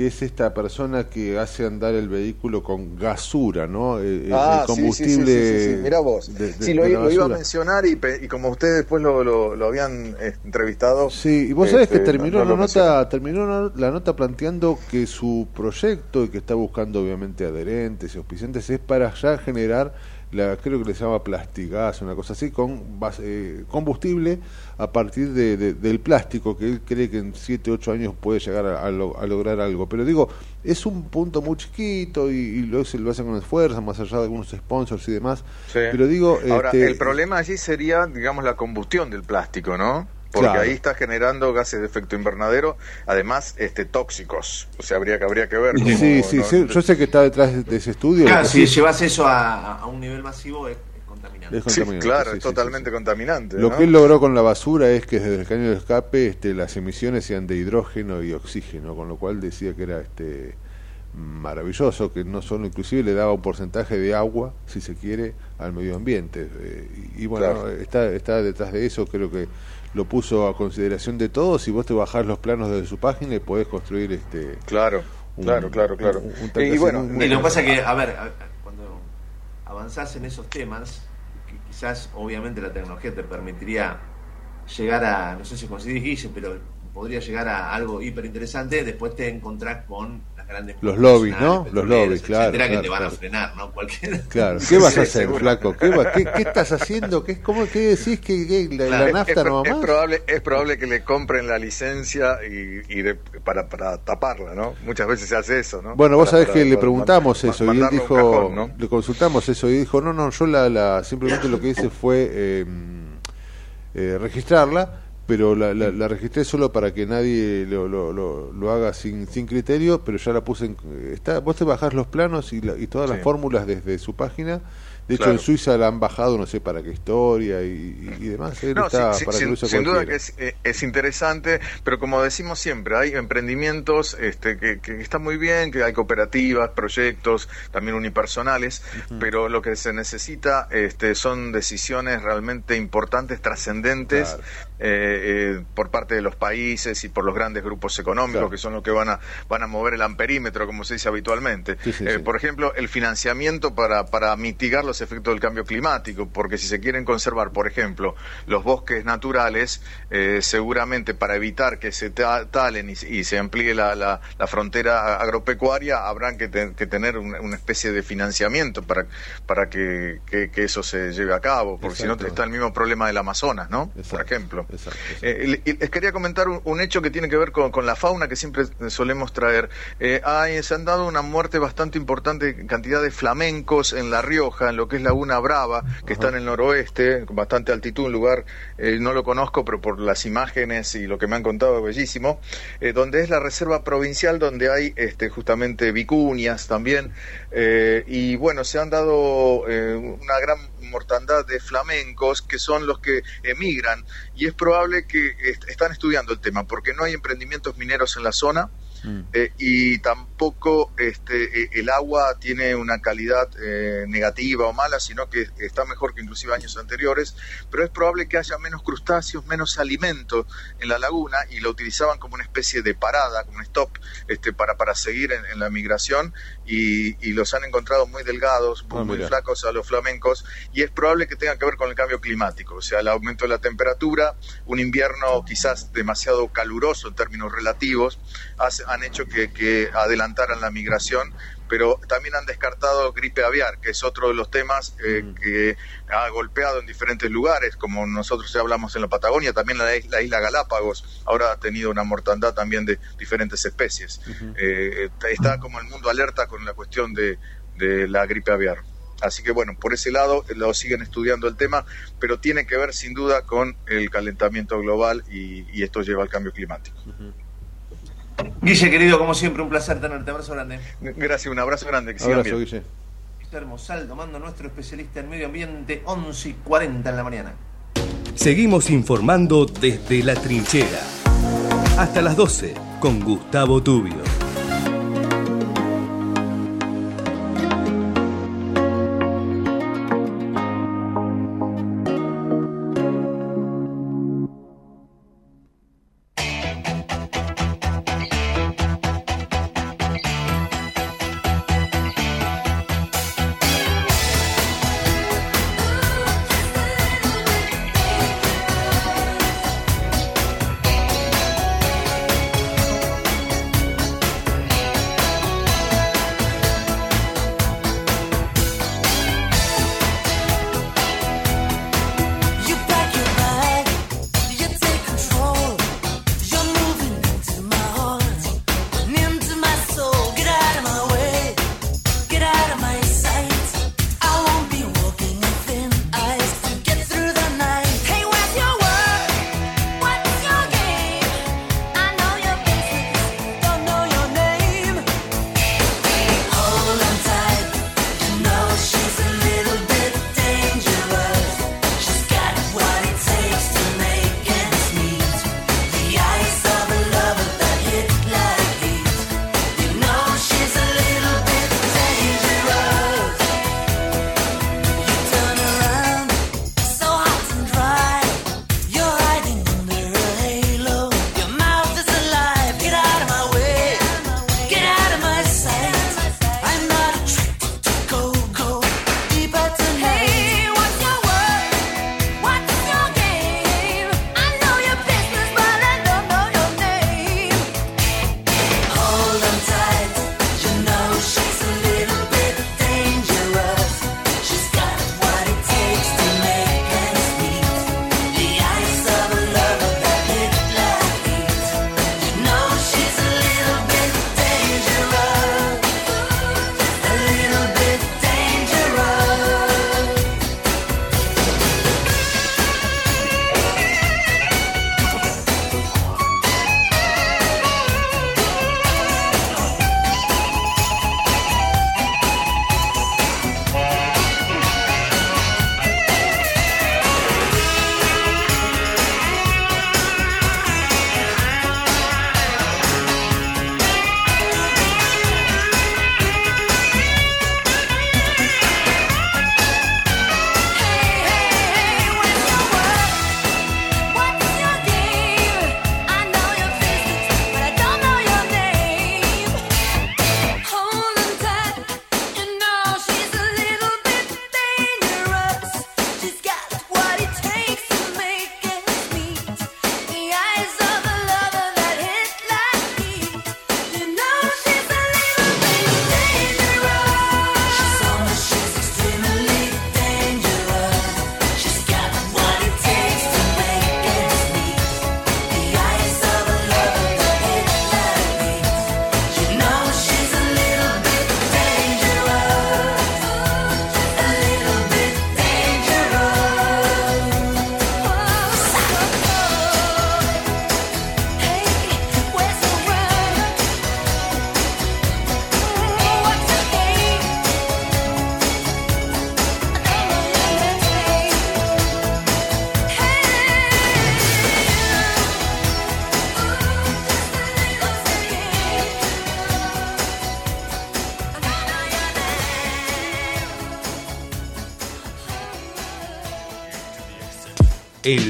que es esta persona que hace andar el vehículo con gasura, ¿no? El, el Ah, sí, sí, combustible. sí, sí, sí, sí. Mirá vos. de- de- sí, lo, iba a mencionar y, y como ustedes después lo, lo, lo habían eh, entrevistado. Sí, y vos sabés que este, terminó no- no la nota, terminó la- la nota planteando que su proyecto y que está buscando obviamente adherentes y auspiciantes es para ya generar la, creo que le llama plastigas, una cosa así, con base- eh, combustible a partir de, de- del plástico, que él cree que en 7, 8 años puede llegar a, a lo- a lograr algo. Pero digo, es un punto muy chiquito y, y lo, se lo hacen con esfuerzo, más allá de algunos sponsors y demás. Sí. Pero digo, Ahora, este, el problema allí sería, digamos, la combustión del plástico, ¿no? Porque Claro. ahí está generando gases de efecto invernadero, además este tóxicos. O sea, habría que habría que ver. cómo- Sí, sí, no- sí, yo sé que está detrás de, ese estudio. Claro, si sí- llevas eso a, a un nivel masivo es, es contaminante. Es Sí, contaminante, claro, sí, es sí, totalmente contaminante. Lo ¿no? que él logró con la basura es que desde el caño de escape este, las emisiones sean de hidrógeno y oxígeno, con lo cual decía que era este maravilloso, que no solo inclusive le daba un porcentaje de agua, si se quiere, al medio ambiente. Eh, y, y bueno, Claro. está, está detrás de eso, creo que lo puso a consideración de todos. Si vos te bajás los planos de su página y podés construir este... Claro, claro, claro, claro. un- un tanque Y bueno, muy- muy- Y lo que pasa es que, a ver, cuando avanzás en esos temas, que quizás obviamente la tecnología te permitiría llegar a, no sé si coincidís Guille, pero podría llegar a algo hiper interesante, después te encontrás con grandes Los lobbies, ¿no? Los lobbies, claro, etcétera, que claro, te van a claro. frenar, ¿no? Cualquier... Claro, ¿qué vas a hacer, flaco? ¿Qué, va- qué, qué estás haciendo? ¿Qué, ¿Cómo qué decís que, que la, la Es- nafta es, no va es más? probable es probable que le compren la licencia y, y de- para, para taparla no muchas veces se hace eso no Bueno, vos sabés para- que le preguntamos eso y él dijo, cajón, ¿no? le consultamos eso y dijo, no, no, yo la, la simplemente lo que hice fue eh, eh, registrarla, pero la, la, la registré solo para que nadie lo, lo, lo, lo haga sin, sin criterio, pero ya la puse en... Está, vos te bajás los planos y, la- y todas las fórmulas desde su página. De hecho, Claro. en Suiza la han bajado, no sé para qué historia y, demás. Él No, está sí, para sin, sin duda que es, eh, es interesante, pero como decimos siempre, hay emprendimientos este, que, que están muy bien, que hay cooperativas, proyectos, también unipersonales, pero lo que se necesita este, son decisiones realmente importantes, trascendentes, Claro. Eh, eh, por parte de los países y por los grandes grupos económicos, Claro. que son los que van a, van a mover el amperímetro, como se dice habitualmente. Sí, sí, Eh, sí. Por ejemplo, el financiamiento para, para mitigar los efectos del cambio climático, porque si se quieren conservar, por ejemplo, los bosques naturales, eh, seguramente para evitar que se ta- talen y, se- y se amplíe la, la- la frontera agropecuaria, habrán que, te- que tener una, una especie de financiamiento para, para que, que- que eso se lleve a cabo, porque si no está el mismo problema del Amazonas, ¿no? Por ejemplo. Eh, le- y les quería comentar un, un hecho que tiene que ver con, con la fauna que siempre solemos traer. Eh, hay- se han dado una muerte bastante importante, cantidad de flamencos en La Rioja, en lo que es Laguna Brava, que está en el noroeste, con bastante altitud, un lugar, eh, no lo conozco, pero por las imágenes y lo que me han contado es bellísimo, eh, donde es la reserva provincial, donde hay este, justamente vicuñas también, eh, y bueno, se han dado eh, una gran mortandad de flamencos que son los que emigran y es probable que est- están estudiando el tema porque no hay emprendimientos mineros en la zona eh, y tampoco este, eh, el agua tiene una calidad eh, negativa o mala, sino que está mejor que inclusive años anteriores, pero es probable que haya menos crustáceos, menos alimento en la laguna y lo utilizaban como una especie de parada, como un stop este, para, para seguir en, en la migración y, y los han encontrado muy delgados, muy, Ah, muy flacos a los flamencos y es probable que tenga que ver con el cambio climático, o sea, el aumento de la temperatura, un invierno quizás demasiado caluroso en términos relativos, hace- han hecho que, que adelantaran la migración, pero también han descartado gripe aviar, que es otro de los temas eh, que ha golpeado en diferentes lugares, como nosotros ya hablamos en la Patagonia, también la, is- la isla Galápagos ahora ha tenido una mortandad también de diferentes especies. Eh, está como el mundo alerta con la cuestión de, de la gripe aviar. Así que bueno, por ese lado lo siguen estudiando el tema, pero tiene que ver sin duda con el calentamiento global y, y esto lleva al cambio climático. Guille, querido, como siempre, un placer tenerte. Abrazo grande. Gracias, un abrazo grande. Que Abrazo, bien. Guille. Guillermo Saldo, mando nuestro especialista en medio ambiente, 11 y 40 en la mañana. Seguimos informando desde la trinchera. Hasta las 12 con Gustavo Tubio.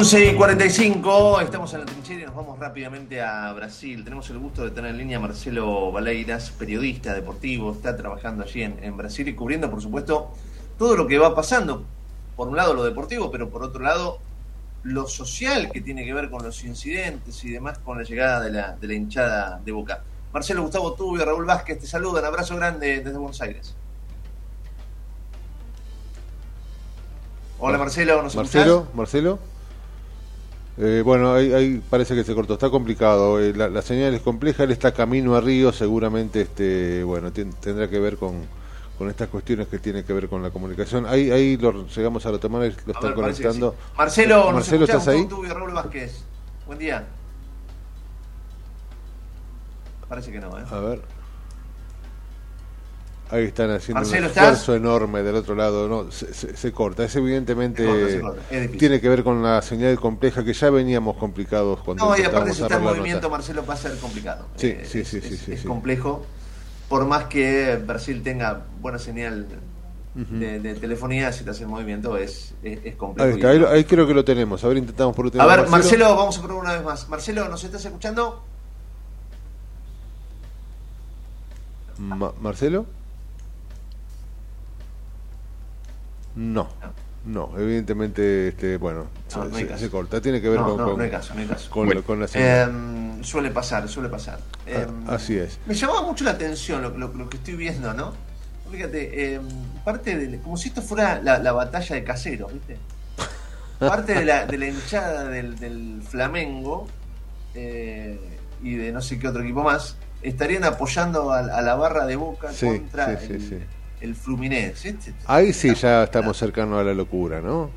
Once y 45, estamos en la trinchera y nos vamos rápidamente a Brasil. Tenemos el gusto de tener en línea a Marcelo Valeiras, periodista deportivo, está trabajando allí en, en Brasil y cubriendo, por supuesto, todo lo que va pasando. Por un lado lo deportivo, pero por otro lado lo social que tiene que ver con los incidentes y demás con la llegada de la, de la hinchada de Boca. Marcelo Gustavo Tubio, Raúl Vázquez, te saludan, abrazo grande desde Buenos Aires. Hola Marcelo, ¿nos Marcelo, escuchás? Marcelo. Eh, bueno, ahí, ahí parece que se cortó, está complicado. eh, la, la señal es compleja, él está camino a Río, seguramente este, bueno, tendrá que ver con, con estas cuestiones que tienen que ver con la comunicación. Ahí, ahí lo llegamos a retomar, lo están ver, conectando. sí. Marcelo, ¿nos Marcelo? ¿estás ahí? Tubio, Raúl Vázquez. Buen día. Parece que no, ¿eh? A ver. Ahí están haciendo Marcelo, un ¿estás? esfuerzo enorme del otro lado. No, se, se- se corta. Es evidentemente. Se corta, se corta. Es difícil. tiene que ver con la señal compleja que ya veníamos complicados cuando No, y aparte si está en movimiento, nota. Marcelo, va a ser complicado. Sí, Eh, sí, es, sí, sí, es- sí, es sí. complejo. Por más que Brasil tenga buena señal de, de telefonía, si estás en movimiento, es, es, es complejo. Ahí, está, ahí, lo- ahí creo que lo tenemos. A ver, intentamos por última A ver, Marcelo, vamos a probar una vez más. Marcelo, ¿nos estás escuchando? Ma- ¿Marcelo? No, no, evidentemente, este, bueno, No, se, no hay se- caso. se corta. Tiene que ver No, con, no, con, no hay caso, no hay caso. con, Bueno, con la. Eh, suele pasar, suele pasar. Eh, Ah, Así es. Me llamaba mucho la atención lo, lo- lo que estoy viendo, ¿no? Fíjate, eh, parte de, como si esto fuera la, la batalla de caseros, ¿viste? Parte de la, de la hinchada del, del Flamengo eh, y de no sé qué otro equipo más estarían apoyando a, a la barra de Boca Sí, contra sí, sí, el, sí. El Fluminense. Ahí sí ya estamos cercanos a la locura, ¿no?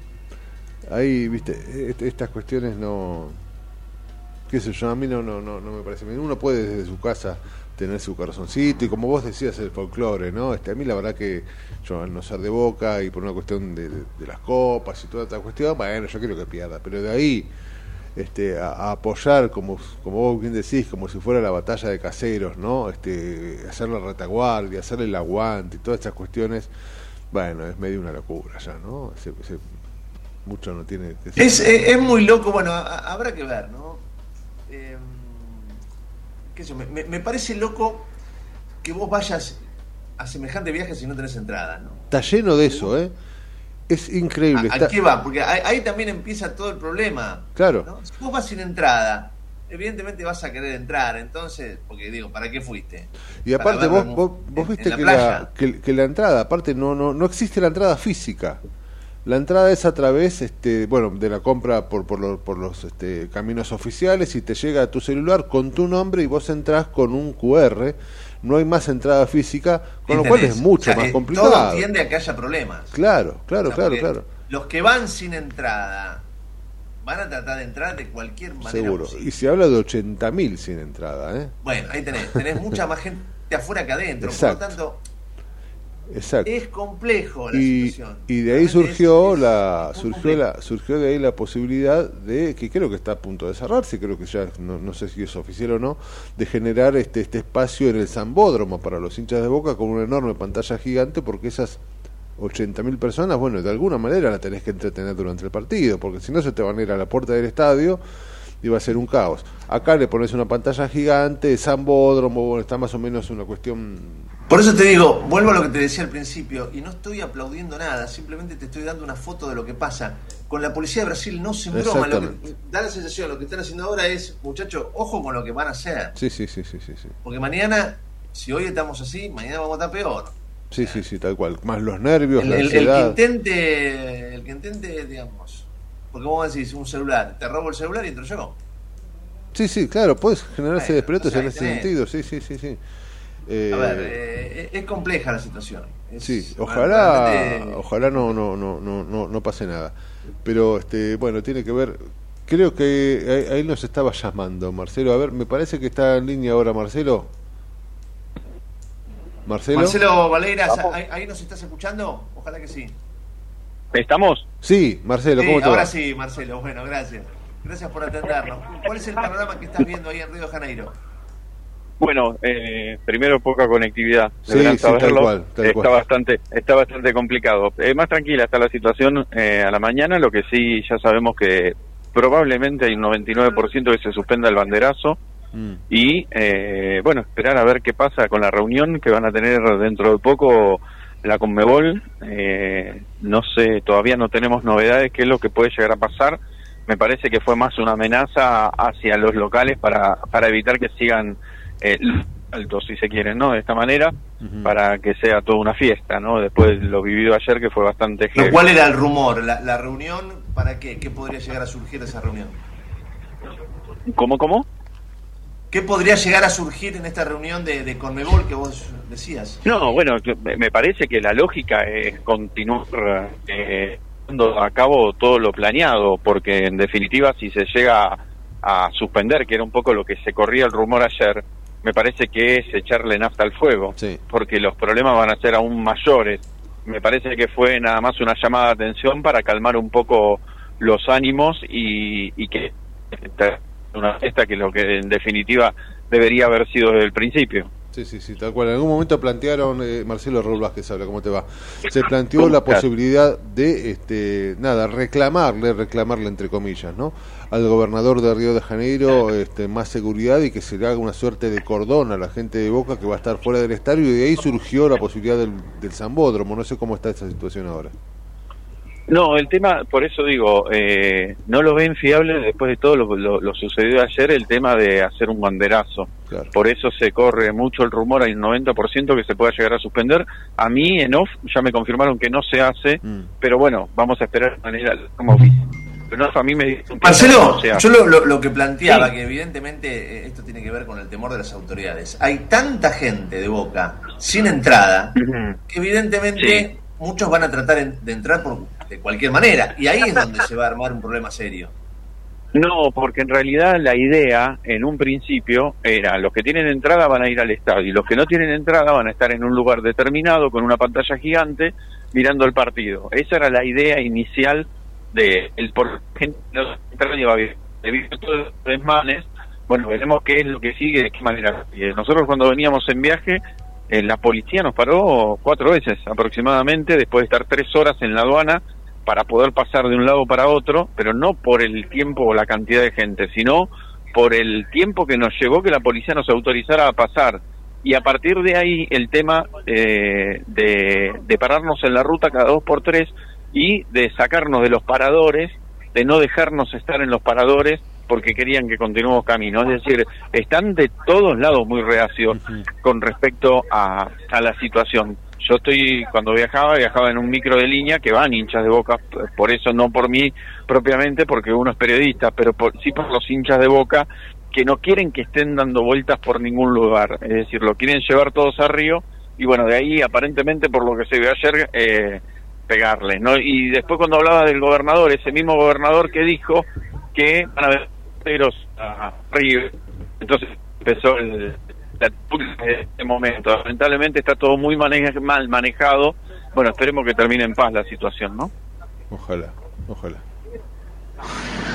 Ahí, viste, est- estas cuestiones no. qué sé yo, a mí no, no, no, no me parece bien. Uno puede desde su casa tener su corazoncito y como vos decías, el folclore, ¿no? Este, a mí la verdad que yo al no ser de boca y por una cuestión de, de- de las copas y toda esta cuestión, bueno, yo quiero que pierda, pero de ahí este, a, a apoyar, como, como vos bien decís, como si fuera la batalla de caseros, ¿no? Este, hacer la retaguardia, hacer el aguante y todas estas cuestiones, bueno, es medio una locura ya, ¿no? Se- se- mucho no tiene. Es, es, es muy loco, bueno, a- habrá que ver, ¿no? Eh, qué sé me- me parece loco que vos vayas a semejante viaje si no tenés entrada, ¿no? Está lleno de eso, ¿eh? Es increíble. ¿A, qué va? Porque ahí, ahí también empieza todo el problema. Claro. ¿no? Si vos vas sin entrada, evidentemente vas a querer entrar, entonces, porque digo, ¿para qué fuiste? Y aparte vos, vos, vos viste la que, la, que, que la entrada, aparte no, no, no existe la entrada física. La entrada es a través, este, bueno, de la compra por, por los, por los este, caminos oficiales y te llega a tu celular con tu nombre y vos entras con un QR. No hay más entrada física, con lo cual es mucho O sea, más complicado. Todo tiende a que haya problemas. Claro, claro, O sea, claro, claro. Los que van sin entrada van a tratar de entrar de cualquier manera. Seguro. posible. Y se habla de 80.000 sin entrada, ¿eh? Bueno, ahí tenés, tenés mucha más gente afuera que adentro. Exacto. Por lo tanto, Exacto. es complejo la y, situación. y de ahí surgió es- la surgió complejo. la surgió de ahí la posibilidad de que creo que está a punto de cerrarse creo que ya no, no sé si es oficial o no de generar este este espacio en el Zambódromo para los hinchas de Boca con una enorme pantalla gigante porque esas 80.000 personas bueno de alguna manera la tenés que entretener durante el partido porque si no se te van a ir a la puerta del estadio va a ser un caos acá le pones una pantalla gigante Zambódromo bueno está más o menos una cuestión Por eso te digo, vuelvo a lo que te decía al principio, y no estoy aplaudiendo nada, simplemente te estoy dando una foto de lo que pasa. Con la policía de Brasil no se broma, lo que da la sensación, lo que están haciendo ahora es, muchachos, ojo con lo que van a hacer. sí sí sí sí sí sí Porque mañana, si hoy estamos así, mañana vamos a estar peor. Sí, sí, sí, tal cual. Más los nervios, El, la el- el que ansiedad. intente, el que intente, digamos, porque vos decís un celular, te robo el celular y entro yo. Sí, sí, claro, puedes generarse Bueno, despelotos o sea, en ese tenés. sentido, sí, sí, sí, sí. Eh, A ver, eh, es compleja la situación. Sí, ojalá, realmente- ojalá no, no, no, no, no, no pase nada. Pero este, bueno, tiene que ver. Creo que ahí, ahí nos estaba llamando Marcelo. A ver, me parece que está en línea ahora Marcelo. Marcelo. Marcelo Valeiras, ¿ahí, ahí nos estás escuchando? Ojalá que sí. ¿Estamos? Sí, Marcelo, Sí, ¿cómo te ahora va? sí, Marcelo. Bueno, gracias. Gracias por atendernos. ¿Cuál es el panorama que estás viendo ahí en Río de Janeiro? Bueno, eh, primero poca conectividad, Sí, deberán sí, tal saberlo. cual, tal está cual. bastante, está bastante complicado. Eh, más tranquila está la situación eh, a la mañana, lo que sí ya sabemos que probablemente hay un 99% que se suspenda el banderazo Mm. y eh, bueno, esperar a ver qué pasa con la reunión que van a tener dentro de poco la Conmebol. Eh, no sé, todavía no tenemos novedades, qué es lo que puede llegar a pasar. Me parece que fue más una amenaza hacia los locales para, para evitar que sigan eh, altos, si se quiere, ¿no? De esta manera, para que sea toda una fiesta, ¿no? Después de lo vivido ayer, que fue bastante Lo. ¿Cuál era el rumor? ¿La, la reunión? ¿Para qué? ¿Qué podría llegar a surgir de esa reunión? ¿Cómo, cómo? ¿Qué podría llegar a surgir en esta reunión de, de Conmebol que vos decías? No, bueno, me parece que la lógica es continuar eh, llevando a cabo todo lo planeado, porque en definitiva si se llega a suspender, que era un poco lo que se corría el rumor ayer, me parece que es echarle nafta al fuego, porque los problemas van a ser aún mayores. Me parece que fue nada más una llamada de atención para calmar un poco los ánimos y, y que una fiesta que lo que en definitiva debería haber sido desde el principio. Sí, sí, sí, tal cual. En algún momento plantearon, eh, Marcelo Raúl Vázquez habla, ¿cómo te va? Se planteó la posibilidad de, este, nada, reclamarle, reclamarle entre comillas, ¿no? Al gobernador de Río de Janeiro este, más seguridad y que se le haga una suerte de cordón a la gente de Boca que va a estar fuera del estadio y de ahí surgió la posibilidad del, del Zambódromo. No sé cómo está esa situación ahora. No, el tema, por eso digo, eh, no lo ven fiable después de todo lo, lo- lo sucedido ayer, el tema de hacer un banderazo. Por eso se corre mucho el rumor, hay un 90% que se pueda llegar a suspender. A mí, en off, ya me confirmaron que no se hace, pero bueno, vamos a esperar de manera como no, a mí me Marcelo, yo lo, lo- lo que planteaba, Sí. que evidentemente eh, esto tiene que ver con el temor de las autoridades. Hay tanta gente de Boca sin entrada que evidentemente muchos van a tratar de entrar por, de cualquier manera. Y ahí es donde se va a armar un problema serio. No, porque en realidad la idea en un principio era los que tienen entrada van a ir al estadio y los que no tienen entrada van a estar en un lugar determinado con una pantalla gigante mirando el partido. Esa era la idea inicial de el por gente no va a todos los desmanes, bueno, veremos qué es lo que sigue, de qué manera. Eh, nosotros cuando veníamos en viaje, eh, la policía nos paró cuatro veces aproximadamente después de estar tres horas en la aduana para poder pasar de un lado para otro, pero no por el tiempo o la cantidad de gente, sino por el tiempo que nos llevó que la policía nos autorizara a pasar. Y a partir de ahí el tema eh, de, de pararnos en la ruta cada dos por tres y de sacarnos de los paradores, de no dejarnos estar en los paradores porque querían que continuemos camino. Es decir, están de todos lados muy reacios con respecto a, a la situación. Yo estoy, cuando viajaba, viajaba en un micro de línea que van hinchas de boca, por eso no por mí propiamente, porque uno es periodista, pero por, sí por los hinchas de boca que no quieren que estén dando vueltas por ningún lugar. Es decir, lo quieren llevar todos a Río y bueno, de ahí aparentemente por lo que se vio ayer, eh, pegarle. ¿no? Y después cuando hablaba del gobernador, ese mismo gobernador que dijo que van a haber Río. Entonces empezó el, de este momento. Lamentablemente está todo muy maneja- mal manejado. Bueno, esperemos que termine en paz la situación, ¿no? Ojalá, ojalá.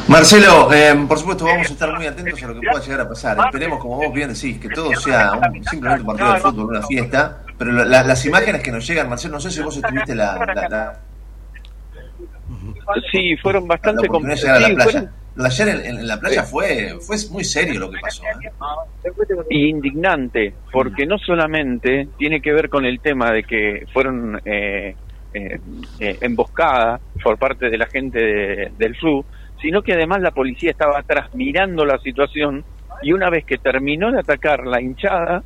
Marcelo, eh, por supuesto vamos a estar muy atentos a lo que pueda llegar a pasar. Esperemos, como vos bien decís, que todo sea un- simplemente un partido de fútbol, una fiesta. Pero la- la- las imágenes que nos llegan, Marcelo, no sé si vos estuviste la, la, la- Sí, fueron bastante oportunidad ayer en, la playa fue, fue muy serio lo que pasó. ¿eh? y indignante, porque no solamente tiene que ver con el tema de que fueron eh, eh, eh, emboscadas por parte de la gente de- del sur, sino que además la policía estaba atrás mirando la situación y una vez que terminó de atacar la hinchada,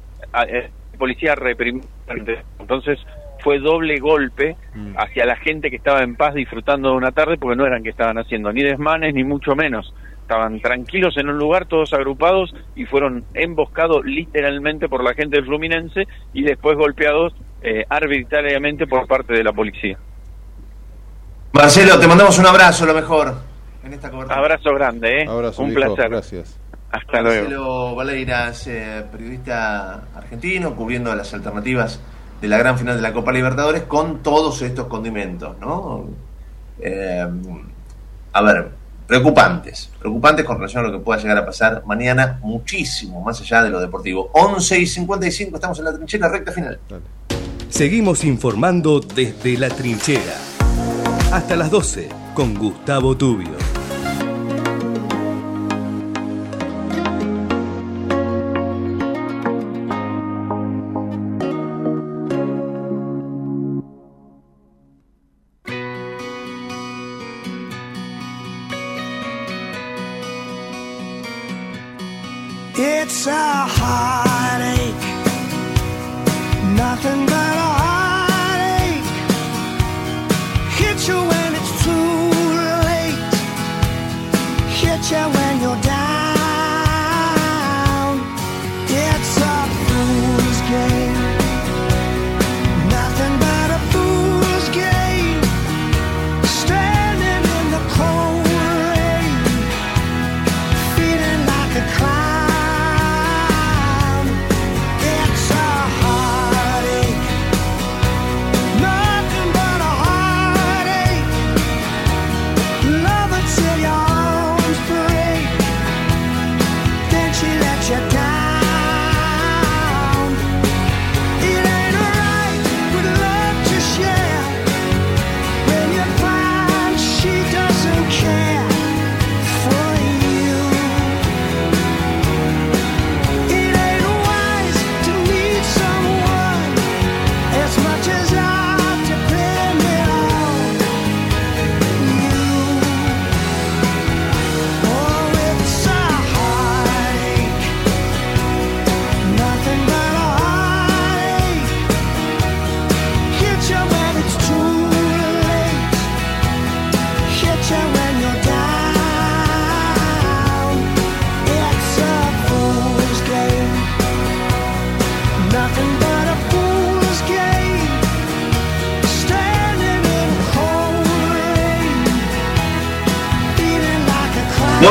eh, la policía reprimió. Entonces fue doble golpe hacia la gente que estaba en paz disfrutando de una tarde porque no eran que estaban haciendo ni desmanes ni mucho menos. Estaban tranquilos en un lugar, todos agrupados y fueron emboscados literalmente por la gente del Fluminense y después golpeados eh, arbitrariamente por parte de la policía. Marcelo, te mandamos un abrazo, lo mejor, en esta cobertura. Abrazo grande, ¿eh? Abrazo, Un placer. Gracias. Hasta luego. Marcelo Valeiras, eh, periodista argentino, cubriendo las alternativas de la gran final de la Copa Libertadores con todos estos condimentos, ¿no? Eh, a ver, preocupantes, preocupantes con relación a lo que pueda llegar a pasar mañana, muchísimo más allá de lo deportivo. 11 y 55, estamos en la trinchera recta final. Seguimos informando desde la trinchera. Hasta las 12 con Gustavo Tubio.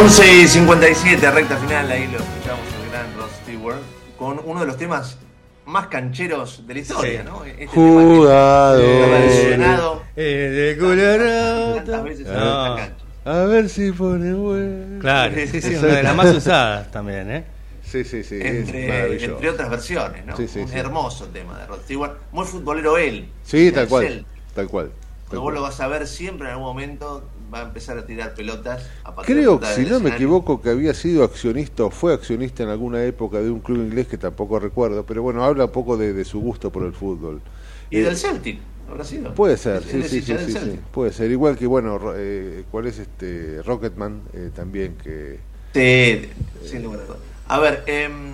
11 y 57, recta final, ahí lo escuchamos el gran Rod Stewart, con uno de los temas más cancheros de la historia, Sí. ¿no? Este Jugador. versionado de Colorado. No. cancha. A ver si pone bueno. Claro, sí, sí, una de las más usadas también, ¿eh? Sí, sí, sí. Entre, otras versiones, ¿no? Sí, sí, Un sí. hermoso tema de Rod Stewart, muy futbolero él. Sí, tal cual. Tal cual. tal Pero vos lo vas a ver siempre en algún momento, va a empezar a tirar pelotas. A Creo, si no me equivoco, que había sido accionista o fue accionista en alguna época de un club inglés que tampoco recuerdo, pero bueno, habla un poco de, de su gusto por el fútbol. Y Eh, del Celtic, habrá sido. Puede ser, sí, sí, sí, sí, puede ser. Igual que, bueno, eh, ¿cuál es este Rocketman? Eh, también que... Sí, sin lugar a. A ver, em,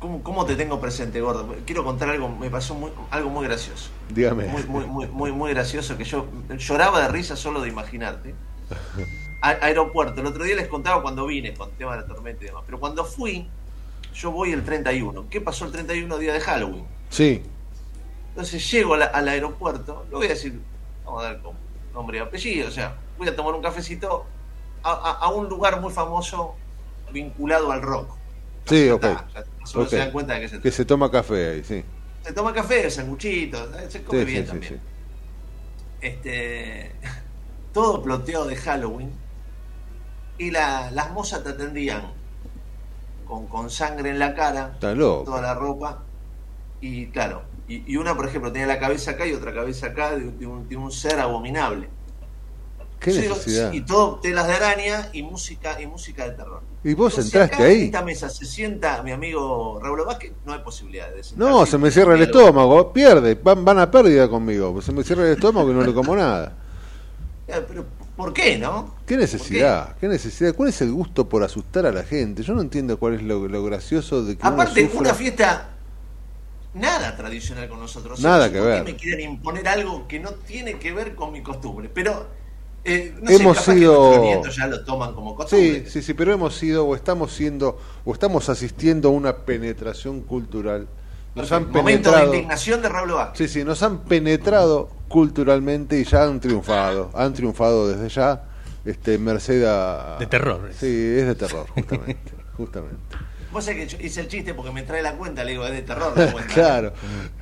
¿cómo, cómo te tengo presente, gordo? Quiero contar algo, me pasó muy, algo muy gracioso. Dígame. Muy, muy, muy, muy, muy gracioso que yo lloraba de risa solo de imaginarte. A- aeropuerto, el otro día les contaba cuando vine con el tema de la tormenta y demás, pero cuando fui, yo voy el 31. ¿Qué pasó el 31 día de Halloween? Sí, Entonces llego la- al aeropuerto, lo voy a decir, vamos a dar con nombre y apellido, o sea, voy a tomar un cafecito a, a- a un lugar muy famoso vinculado al rock. Sí, Ya ok. está, ya solo Ok. se dan cuenta de que se, Que se toma café ahí, sí. se toma café, sanguchitos, se come Sí, bien sí, también. sí. Este, todo ploteado de Halloween y la- las mozas te atendían con, con sangre en la cara, toda la ropa y claro, y, y una por ejemplo tenía la cabeza acá y otra cabeza acá de, de un, de un ser abominable. ¿Qué necesidad? Y todo telas de araña y música y música de terror. ¿Y vos Entonces, entraste acá En ahí? esta mesa se sienta mi amigo Raúl Vázquez, no hay posibilidad de. No, se me cierra el estómago, pierde, van, van a pérdida conmigo, se me cierra el estómago y no le como nada. Eh, Pero, ¿por qué, no? ¿Qué necesidad? ¿Qué necesidad? ¿Cuál es el gusto por asustar a la gente? Yo no entiendo cuál es lo, lo gracioso de que uno Aparte, sufra. una fiesta nada tradicional con nosotros. Nada que ver. me quieren imponer algo que no tiene que ver con mi costumbre. Pero, eh, no Hemos sé, capaz sido- que nuestros nietos ya lo toman como costumbre. Sí, sí, sí, pero hemos sido o estamos siendo o estamos asistiendo a una penetración cultural nos han Momento de indignación de Raúl Vázquez. Sí, sí, nos han penetrado culturalmente y ya han triunfado. Han triunfado desde ya. Este, merced a. De terror. Sí, es de terror, justamente. justamente. Vos sabés que yo hice el chiste porque me trae la cuenta, le digo, es de terror claro.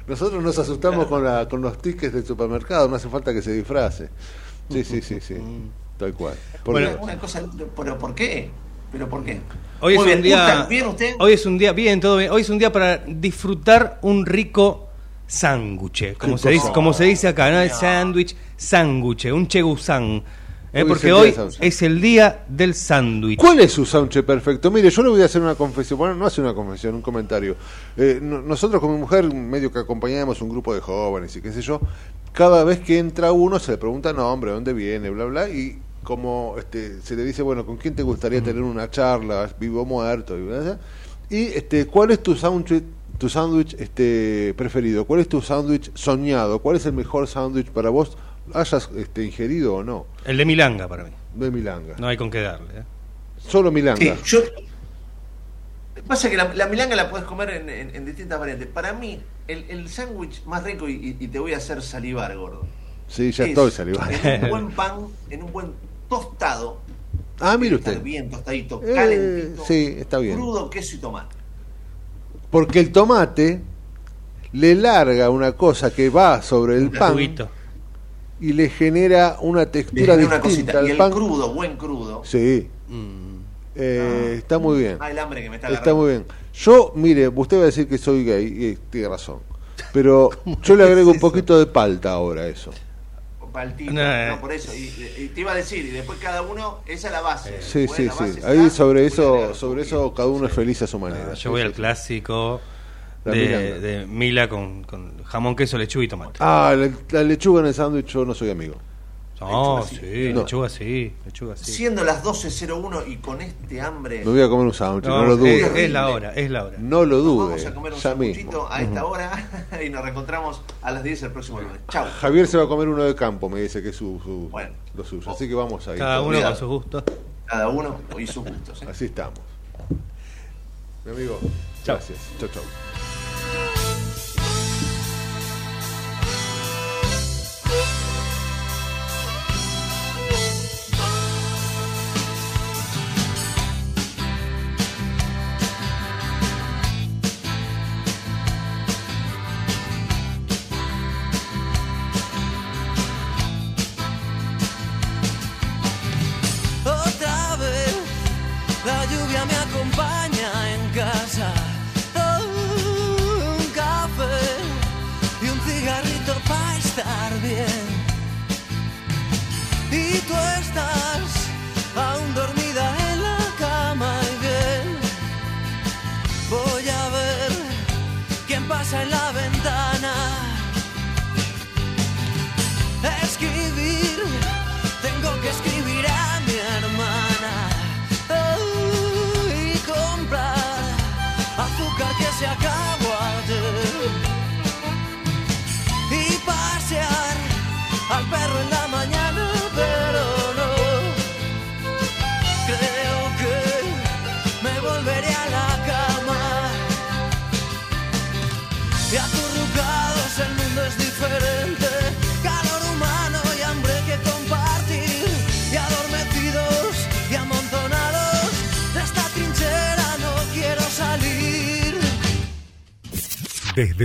Nosotros nos asustamos con, la, con los tickets del supermercado, no hace falta que se disfrace. Sí, sí, sí, sí. Tal cual. Bueno, una cosa, pero ¿por qué? ¿Pero por qué? Hoy es un día. ¿Bien usted? Hoy es un día, bien, todo bien. Hoy es un día para disfrutar un rico sándwich, como Rico se dice, como se dice acá, ¿no? Sándwich, sándwich, un chegusán. ¿eh? Porque hoy es el día del sándwich. ¿Cuál es su sándwich perfecto? Mire, yo le voy a hacer una confesión. Bueno, no hace una confesión, un comentario. Eh, no- nosotros con mi mujer, medio que acompañamos un grupo de jóvenes y qué sé yo, cada vez que entra uno se le pregunta nombre, dónde viene, bla, bla, y como este, se le dice, bueno, ¿con quién te gustaría tener una charla, vivo o muerto? Y, bla, bla, y este, ¿cuál es tu sándwich tu sándwich este, preferido? ¿Cuál es tu sándwich soñado? ¿Cuál es el mejor sándwich para vos, hayas este, ingerido o no? El de Milanga para mí. De Milanga. No hay con qué darle. ¿eh? Solo Milanga. Sí, yo. Pasa que la, la milanga la puedes comer en, en- en distintas variantes. Para mí, el, el sándwich más rico, y, te voy a hacer salivar, gordo. Sí, ya es estoy salivando. En un buen pan, en un buen tostado, Ah, mire estar usted. bien tostadito, Eh, calentito, sí, está bien. crudo, queso y tomate. Porque el tomate le larga una cosa que va sobre el El pan juguito. y le genera una Le textura genera una distinta cosita. Y al el pan. crudo, buen crudo. Sí. Eh, está muy bien. Ah, el hambre que me está Está muy bien. Yo, mire, usted va a decir que soy gay, y tiene razón. Pero yo le agrego un poquito de palta ahora a eso. Paltito, No, eh. no, por eso. Y, y te iba a decir, y después cada uno, esa es la base. Sí, sí, la base sí. está, Ahí sobre eso, sobre eso cada uno es feliz a su manera. Ah, Yo voy sí, al clásico La de, de Mila con, con jamón, queso, lechuga y tomate. Ah, la, la lechuga en el sándwich yo no soy amigo. No, lechuga sí, No. lechuga sí, lechuga sí. Siendo las 12.01 y con este hambre, Me voy a comer un sándwich, no, No, lo dude. es, es la hora, es la hora. No lo dude. vamos a comer un mismo. a esta hora y nos reencontramos a las 10 el próximo lunes. Chao. Javier se va a comer uno de campo, me dice que es su, su- Bueno. lo suyo. Así que vamos ahí. Cada uno con sus gustos. Cada uno y sus gustos. ¿eh? Así estamos. Mi amigo, Chao. gracias. Chao, chao.